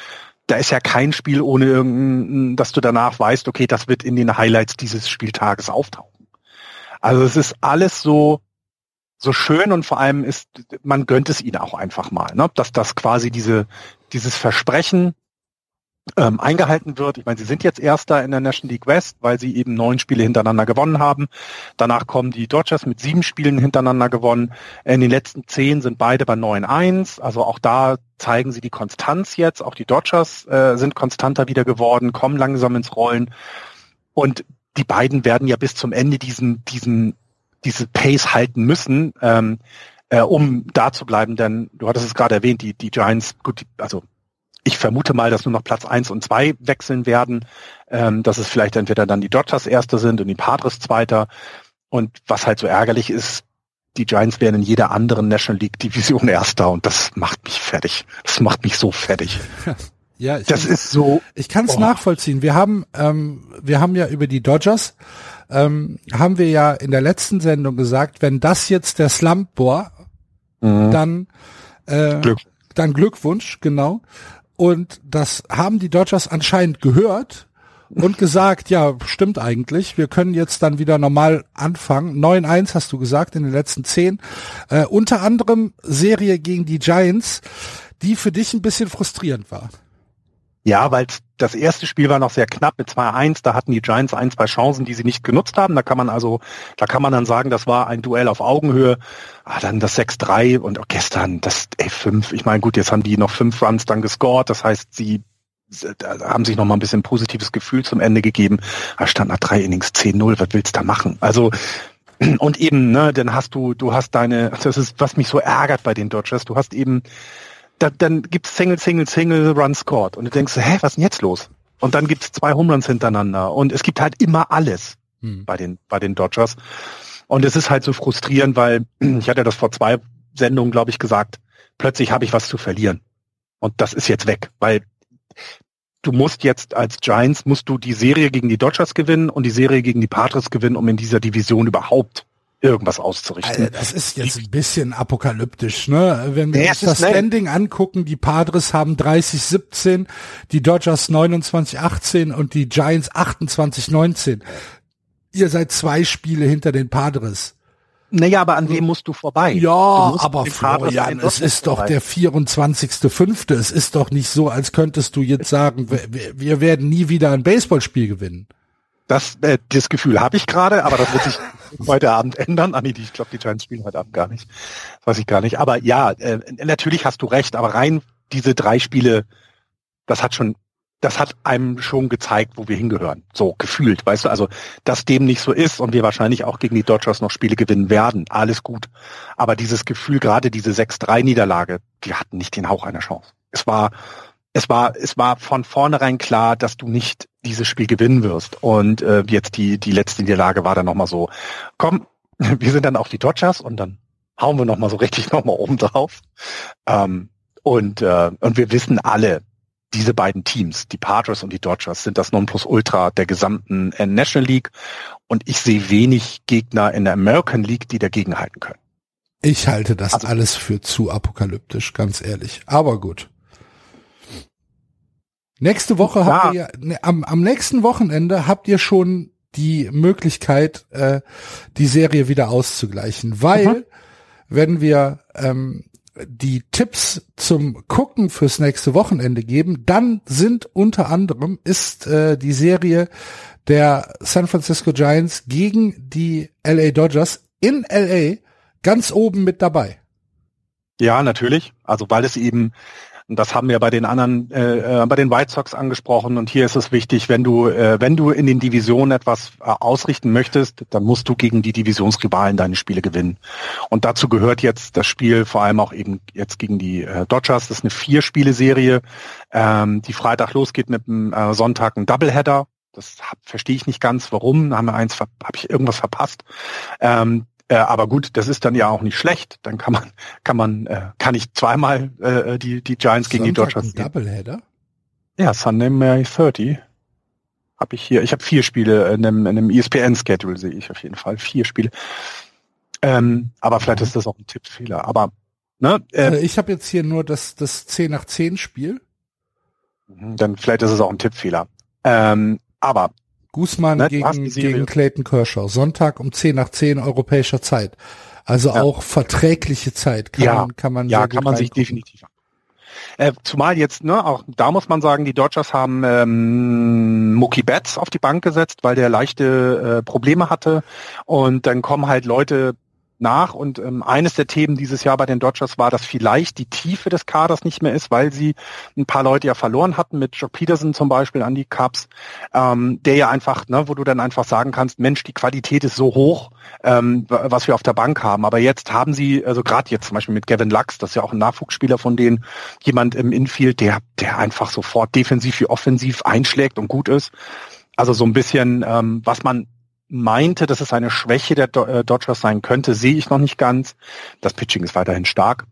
da ist ja kein Spiel ohne irgendein, dass du danach weißt, okay, das wird in den Highlights dieses Spieltages auftauchen. Also es ist alles so so schön und vor allem ist, man gönnt es ihnen auch einfach mal, ne? dass das quasi diese, dieses Versprechen ähm, eingehalten wird. Ich meine, sie sind jetzt Erster in der National League West, weil sie eben neun Spiele hintereinander gewonnen haben. Danach kommen die Dodgers mit sieben Spielen hintereinander gewonnen. In den letzten zehn sind beide bei 9-1. Also auch da zeigen sie die Konstanz jetzt. Auch die Dodgers äh, sind konstanter wieder geworden, kommen langsam ins Rollen. Und die beiden werden ja bis zum Ende diesen, diesen diese Pace halten müssen, ähm, äh, um da zu bleiben. Denn du hattest es gerade erwähnt, die, die Giants, gut, die, also ich vermute mal, dass nur noch Platz eins und zwei wechseln werden, ähm, dass es vielleicht entweder dann die Dodgers Erster sind und die Padres Zweiter. Und was halt so ärgerlich ist, die Giants wären in jeder anderen National League Division Erster und das macht mich fertig. Das macht mich so fertig. Ja, ich, das ist so. Ich kann es oh. nachvollziehen. Wir haben, ähm, wir haben ja über die Dodgers ähm, haben wir ja in der letzten Sendung gesagt, wenn das jetzt der Slump war, mhm. dann äh, Glück. dann Glückwunsch, genau. Und das haben die Dodgers anscheinend gehört und gesagt, ja, stimmt eigentlich, wir können jetzt dann wieder normal anfangen. 9-1 hast du gesagt in den letzten zehn. Äh, unter anderem Serie gegen die Giants, die für dich ein bisschen frustrierend war. Ja, weil das erste Spiel war noch sehr knapp mit 2-1. Da hatten die Giants ein, zwei Chancen, die sie nicht genutzt haben. Da kann man also, da kann man dann sagen, das war ein Duell auf Augenhöhe. Ah, dann das 6-3 und auch gestern das 11-5. Ich meine, gut, jetzt haben die noch fünf Runs dann gescored. Das heißt, sie haben sich noch mal ein bisschen positives Gefühl zum Ende gegeben. Da stand nach drei Innings 10-0. Was willst du da machen? Also, und eben, ne, dann hast du, du hast deine, das ist, was mich so ärgert bei den Dodgers. Du hast eben da, dann gibt's Single, Single, Single, Run scored. Und du denkst, hä, was ist denn jetzt los? Und dann gibt's zwei Home Runs hintereinander. Und es gibt halt immer alles hm. bei den, bei den Dodgers. Und es ist halt so frustrierend, weil ich hatte das vor zwei Sendungen, glaube ich, gesagt, plötzlich habe ich was zu verlieren. Und das ist jetzt weg, weil du musst jetzt als Giants, musst du die Serie gegen die Dodgers gewinnen und die Serie gegen die Padres gewinnen, um in dieser Division überhaupt irgendwas auszurichten. Also das ist jetzt ein bisschen apokalyptisch, ne? Wenn wir uns das Standing angucken, die Padres haben 30-17, die Dodgers 29-18 und die Giants 28-19. Ihr seid zwei Spiele hinter den Padres. Naja, aber an wem musst du vorbei? Ja, du aber Florian, es ist doch der 24.5. Es ist doch nicht so, als könntest du jetzt sagen, wir, wir werden nie wieder ein Baseballspiel gewinnen. Das, äh, das Gefühl habe ich gerade, aber das wird sich heute Abend ändern. Ah, nee, ich glaube, die Giants spielen heute Abend gar nicht. Das weiß ich gar nicht. Aber ja, äh, natürlich hast du recht, aber rein diese drei Spiele, das hat schon, das hat einem schon gezeigt, wo wir hingehören. So gefühlt, weißt du, also, dass dem nicht so ist und wir wahrscheinlich auch gegen die Dodgers noch Spiele gewinnen werden. Alles gut. Aber dieses Gefühl, gerade diese 6-3-Niederlage, die hatten nicht den Hauch einer Chance. Es war, es war, es war von vornherein klar, dass du nicht dieses Spiel gewinnen wirst. Und äh, jetzt die, die letzte Niederlage war dann nochmal so, komm, wir sind dann auch die Dodgers und dann hauen wir nochmal so richtig nochmal oben drauf. Ähm, und, äh, und wir wissen alle, diese beiden Teams, die Padres und die Dodgers, sind das Nonplusultra der gesamten äh, National League. Und ich sehe wenig Gegner in der American League, die dagegen halten können. Ich halte das also, alles für zu apokalyptisch, ganz ehrlich. Aber gut. Nächste Woche habt ihr, ne, am, am nächsten Wochenende habt ihr schon die Möglichkeit, äh, die Serie wieder auszugleichen, weil mhm. wenn wir ähm, die Tipps zum Gucken fürs nächste Wochenende geben, dann sind unter anderem ist äh, die Serie der San Francisco Giants gegen die LA Dodgers in LA ganz oben mit dabei. Ja, natürlich. Also weil es eben und das haben wir bei den anderen, äh, äh, bei den White Sox angesprochen. Und hier ist es wichtig, wenn du, äh, wenn du in den Divisionen etwas äh, ausrichten möchtest, dann musst du gegen die Divisionsrivalen deine Spiele gewinnen. Und dazu gehört jetzt das Spiel, vor allem auch eben jetzt gegen die äh, Dodgers. Das ist eine Vier-Spiele-Serie, ähm, die Freitag losgeht mit dem äh, Sonntag ein Doubleheader. Das verstehe ich nicht ganz, warum. Da haben wir eins, habe ich irgendwas verpasst. Ähm, äh, aber gut, das ist dann ja auch nicht schlecht. Dann kann man, kann man, äh, kann ich zweimal äh, die, die Giants gegen Sonntag die Dodgers sehen. Doubleheader? Ja, Sunday May 30 habe ich hier. Ich habe vier Spiele in einem, in einem ESPN-Schedule sehe ich auf jeden Fall. Vier Spiele. Ähm, aber vielleicht ist das auch ein Tippfehler. Aber ne, äh, also ich habe jetzt hier nur das, das 10 nach 10 Spiel. Mhm, dann vielleicht ist es auch ein Tippfehler. Ähm, aber Guzman ne, gegen, gegen Clayton Kershaw. Sonntag um 10 nach 10 europäischer Zeit. Also ja. auch verträgliche Zeit kann ja. man, kann man, ja, kann man sich definitiv. Äh, zumal jetzt, ne, auch da muss man sagen, die Dodgers haben ähm, Mookie Betts auf die Bank gesetzt, weil der leichte äh, Probleme hatte. Und dann kommen halt Leute nach. Und ähm, eines der Themen dieses Jahr bei den Dodgers war, dass vielleicht die Tiefe des Kaders nicht mehr ist, weil sie ein paar Leute ja verloren hatten, mit Joe Peterson zum Beispiel an die Cubs, ähm, der ja einfach, ne, wo du dann einfach sagen kannst, Mensch, die Qualität ist so hoch, ähm, was wir auf der Bank haben. Aber jetzt haben sie, also gerade jetzt zum Beispiel mit Gavin Lux, das ist ja auch ein Nachwuchsspieler von denen, jemand im Infield, der, der einfach sofort defensiv wie offensiv einschlägt und gut ist. Also so ein bisschen, ähm, was man meinte, dass es eine Schwäche der äh, Dodgers sein könnte, sehe ich noch nicht ganz. Das Pitching ist weiterhin stark.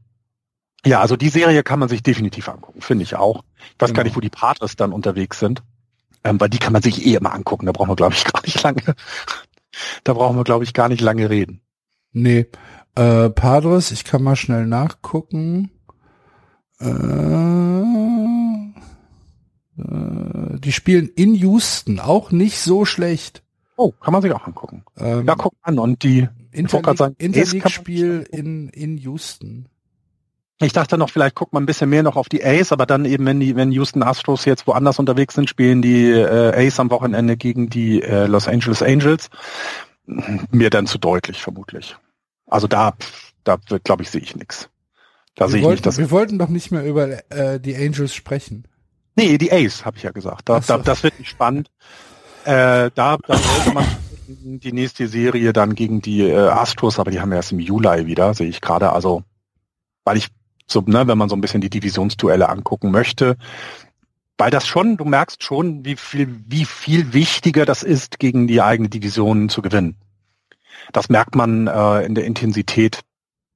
Ja, also die Serie kann man sich definitiv angucken, finde ich auch. Ich weiß genau. gar nicht, wo die Padres dann unterwegs sind, ähm, weil die kann man sich eh immer angucken. Da brauchen wir, glaube ich, gar nicht lange. da brauchen wir, glaube ich, gar nicht lange reden. Nee, äh, Padres, ich kann mal schnell nachgucken. Äh, äh, die spielen in Houston, auch nicht so schlecht. Oh, kann man sich auch angucken. Ähm, ja, guck an. Und die Interleague-Spiel in, in Houston. Ich dachte noch, vielleicht guckt man ein bisschen mehr noch auf die Ace, aber dann eben, wenn die, wenn Houston Astros jetzt woanders unterwegs sind, spielen die äh, Ace am Wochenende gegen die äh, Los Angeles Angels. Mir dann zu deutlich, vermutlich. Also da, da wird, glaube ich, sehe ich nichts. Da sehe ich wollten, nicht, dass wir wollten doch nicht mehr über äh, die Angels sprechen. Nee, die Ace, habe ich ja gesagt. Da, so. da, das wird nicht spannend. Äh, da, da sollte man die nächste Serie dann gegen die äh, Astros, aber die haben wir erst im Juli wieder, sehe ich gerade. Also, weil ich so, ne, wenn man so ein bisschen die Divisionsduelle angucken möchte, weil das schon, du merkst schon, wie viel, wie viel wichtiger das ist, gegen die eigene Division zu gewinnen. Das merkt man äh, in der Intensität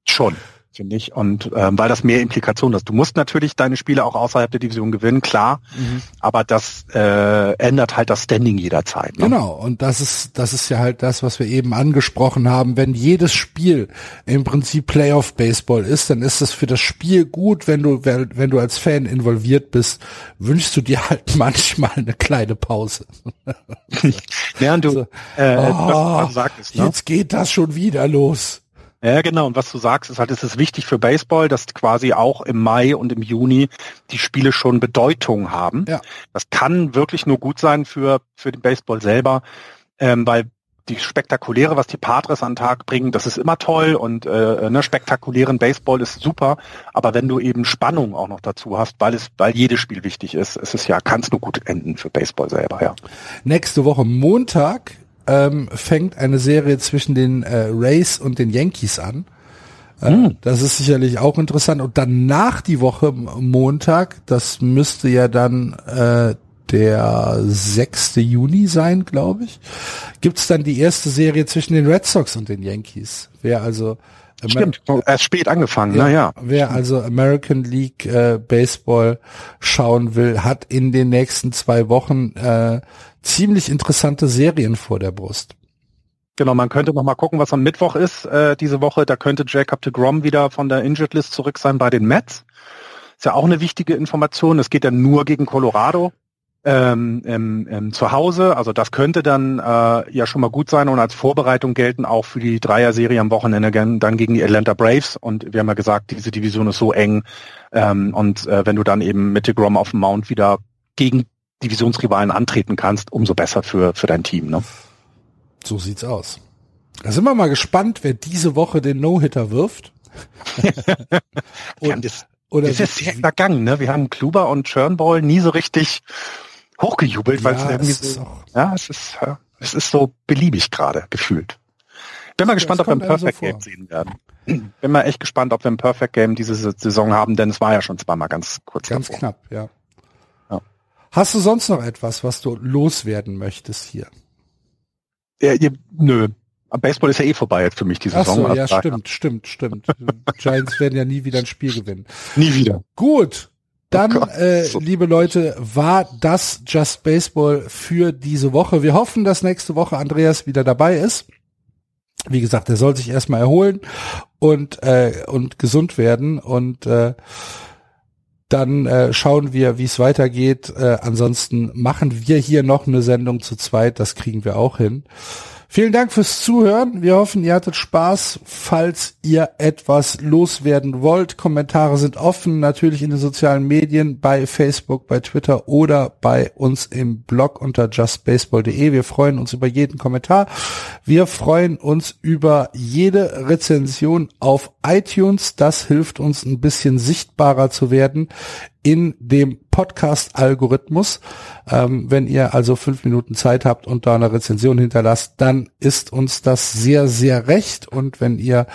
schon finde ich. Und ähm, weil das mehr Implikationen hat. Du musst natürlich deine Spiele auch außerhalb der Division gewinnen, klar, mhm. aber das äh, ändert halt das Standing jederzeit. Ne? Genau, und das ist, das ist ja halt das, was wir eben angesprochen haben. Wenn jedes Spiel im Prinzip Playoff-Baseball ist, dann ist es für das Spiel gut, wenn du, wenn, wenn du als Fan involviert bist, wünschst du dir halt manchmal eine kleine Pause. ja, und du, also, äh, oh, sagtest, ne? jetzt geht das schon wieder los. Ja, genau. Und was du sagst, ist halt, es ist wichtig für Baseball, dass quasi auch im Mai und im Juni die Spiele schon Bedeutung haben. Ja. Das kann wirklich nur gut sein für, für den Baseball selber, ähm, weil die spektakuläre, was die Padres an den Tag bringen, das ist immer toll und äh, ne, spektakulären Baseball ist super, aber wenn du eben Spannung auch noch dazu hast, weil es, weil jedes Spiel wichtig ist, ist es ja, kann es nur gut enden für Baseball selber, ja. Nächste Woche Montag ähm, fängt eine Serie zwischen den äh, Rays und den Yankees an. Äh, hm. Das ist sicherlich auch interessant. Und danach die Woche Montag, das müsste ja dann äh, der 6. Juni sein, glaube ich, gibt's dann die erste Serie zwischen den Red Sox und den Yankees. Wer also Stimmt, erst spät angefangen, ja, naja. Wer also American League äh, Baseball schauen will, hat in den nächsten zwei Wochen äh, ziemlich interessante Serien vor der Brust. Genau, man könnte noch mal gucken, was am Mittwoch ist äh, diese Woche. Da könnte Jacob de Grom wieder von der Injured List zurück sein bei den Mets. Ist ja auch eine wichtige Information. Es geht ja nur gegen Colorado ähm, ähm, ähm, zu Hause. Also das könnte dann äh, ja schon mal gut sein und als Vorbereitung gelten auch für die Dreier-Serie am Wochenende dann gegen die Atlanta Braves. Und wir haben ja gesagt, diese Division ist so eng. Ähm, und äh, wenn du dann eben mit de Grom auf dem Mount wieder gegen Divisionsrivalen antreten kannst, umso besser für, für dein Team. Ne? So sieht's aus. Da sind wir mal gespannt, wer diese Woche den No-Hitter wirft. und, das, oder das ist sehr vergangen, ne? Wir haben Kluber und Churnball nie so richtig hochgejubelt, ja, weil es irgendwie so, ja, es ist, es ist so beliebig gerade gefühlt. Bin mal gespannt, ob wir ein Perfect so Game sehen werden. Bin mal echt gespannt, ob wir ein Perfect Game diese Saison haben, denn es war ja schon zweimal ganz kurz. Ganz davor. knapp, ja. Hast du sonst noch etwas, was du loswerden möchtest hier? Ja, ihr, nö. Baseball ist ja eh vorbei jetzt für mich die Saison. Ach so, ja, stimmt, stimmt, stimmt. Giants werden ja nie wieder ein Spiel gewinnen. Nie wieder. Gut. Dann, oh äh, liebe Leute, war das Just Baseball für diese Woche. Wir hoffen, dass nächste Woche Andreas wieder dabei ist. Wie gesagt, er soll sich erstmal erholen und, äh, und gesund werden und äh, dann äh, schauen wir, wie es weitergeht. Äh, ansonsten machen wir hier noch eine Sendung zu zweit, das kriegen wir auch hin. Vielen Dank fürs Zuhören. Wir hoffen, ihr hattet Spaß. Falls ihr etwas loswerden wollt, Kommentare sind offen, natürlich in den sozialen Medien, bei Facebook, bei Twitter oder bei uns im Blog unter justbaseball.de. Wir freuen uns über jeden Kommentar. Wir freuen uns über jede Rezension auf iTunes. Das hilft uns ein bisschen sichtbarer zu werden in dem Podcast-Algorithmus. Ähm, wenn ihr also fünf Minuten Zeit habt und da eine Rezension hinterlasst, dann ist uns das sehr, sehr recht. Und wenn ihr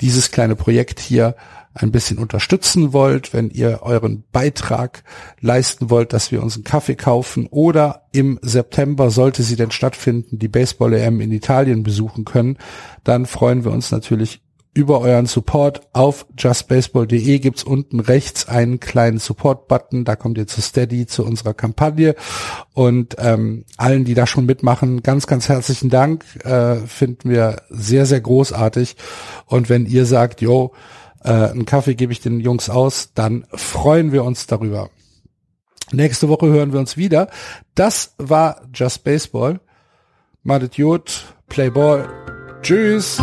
dieses kleine Projekt hier ein bisschen unterstützen wollt, wenn ihr euren Beitrag leisten wollt, dass wir uns einen Kaffee kaufen oder im September, sollte sie denn stattfinden, die Baseball-EM in Italien besuchen können, dann freuen wir uns natürlich über euren Support auf justbaseball.de gibt's unten rechts einen kleinen Support-Button. Da kommt ihr zu Steady, zu unserer Kampagne. Und ähm, allen, die da schon mitmachen, ganz, ganz herzlichen Dank. Äh, finden wir sehr, sehr großartig. Und wenn ihr sagt, jo, äh, einen Kaffee gebe ich den Jungs aus, dann freuen wir uns darüber. Nächste Woche hören wir uns wieder. Das war Just Baseball. Madet Jod, Play Ball. Tschüss.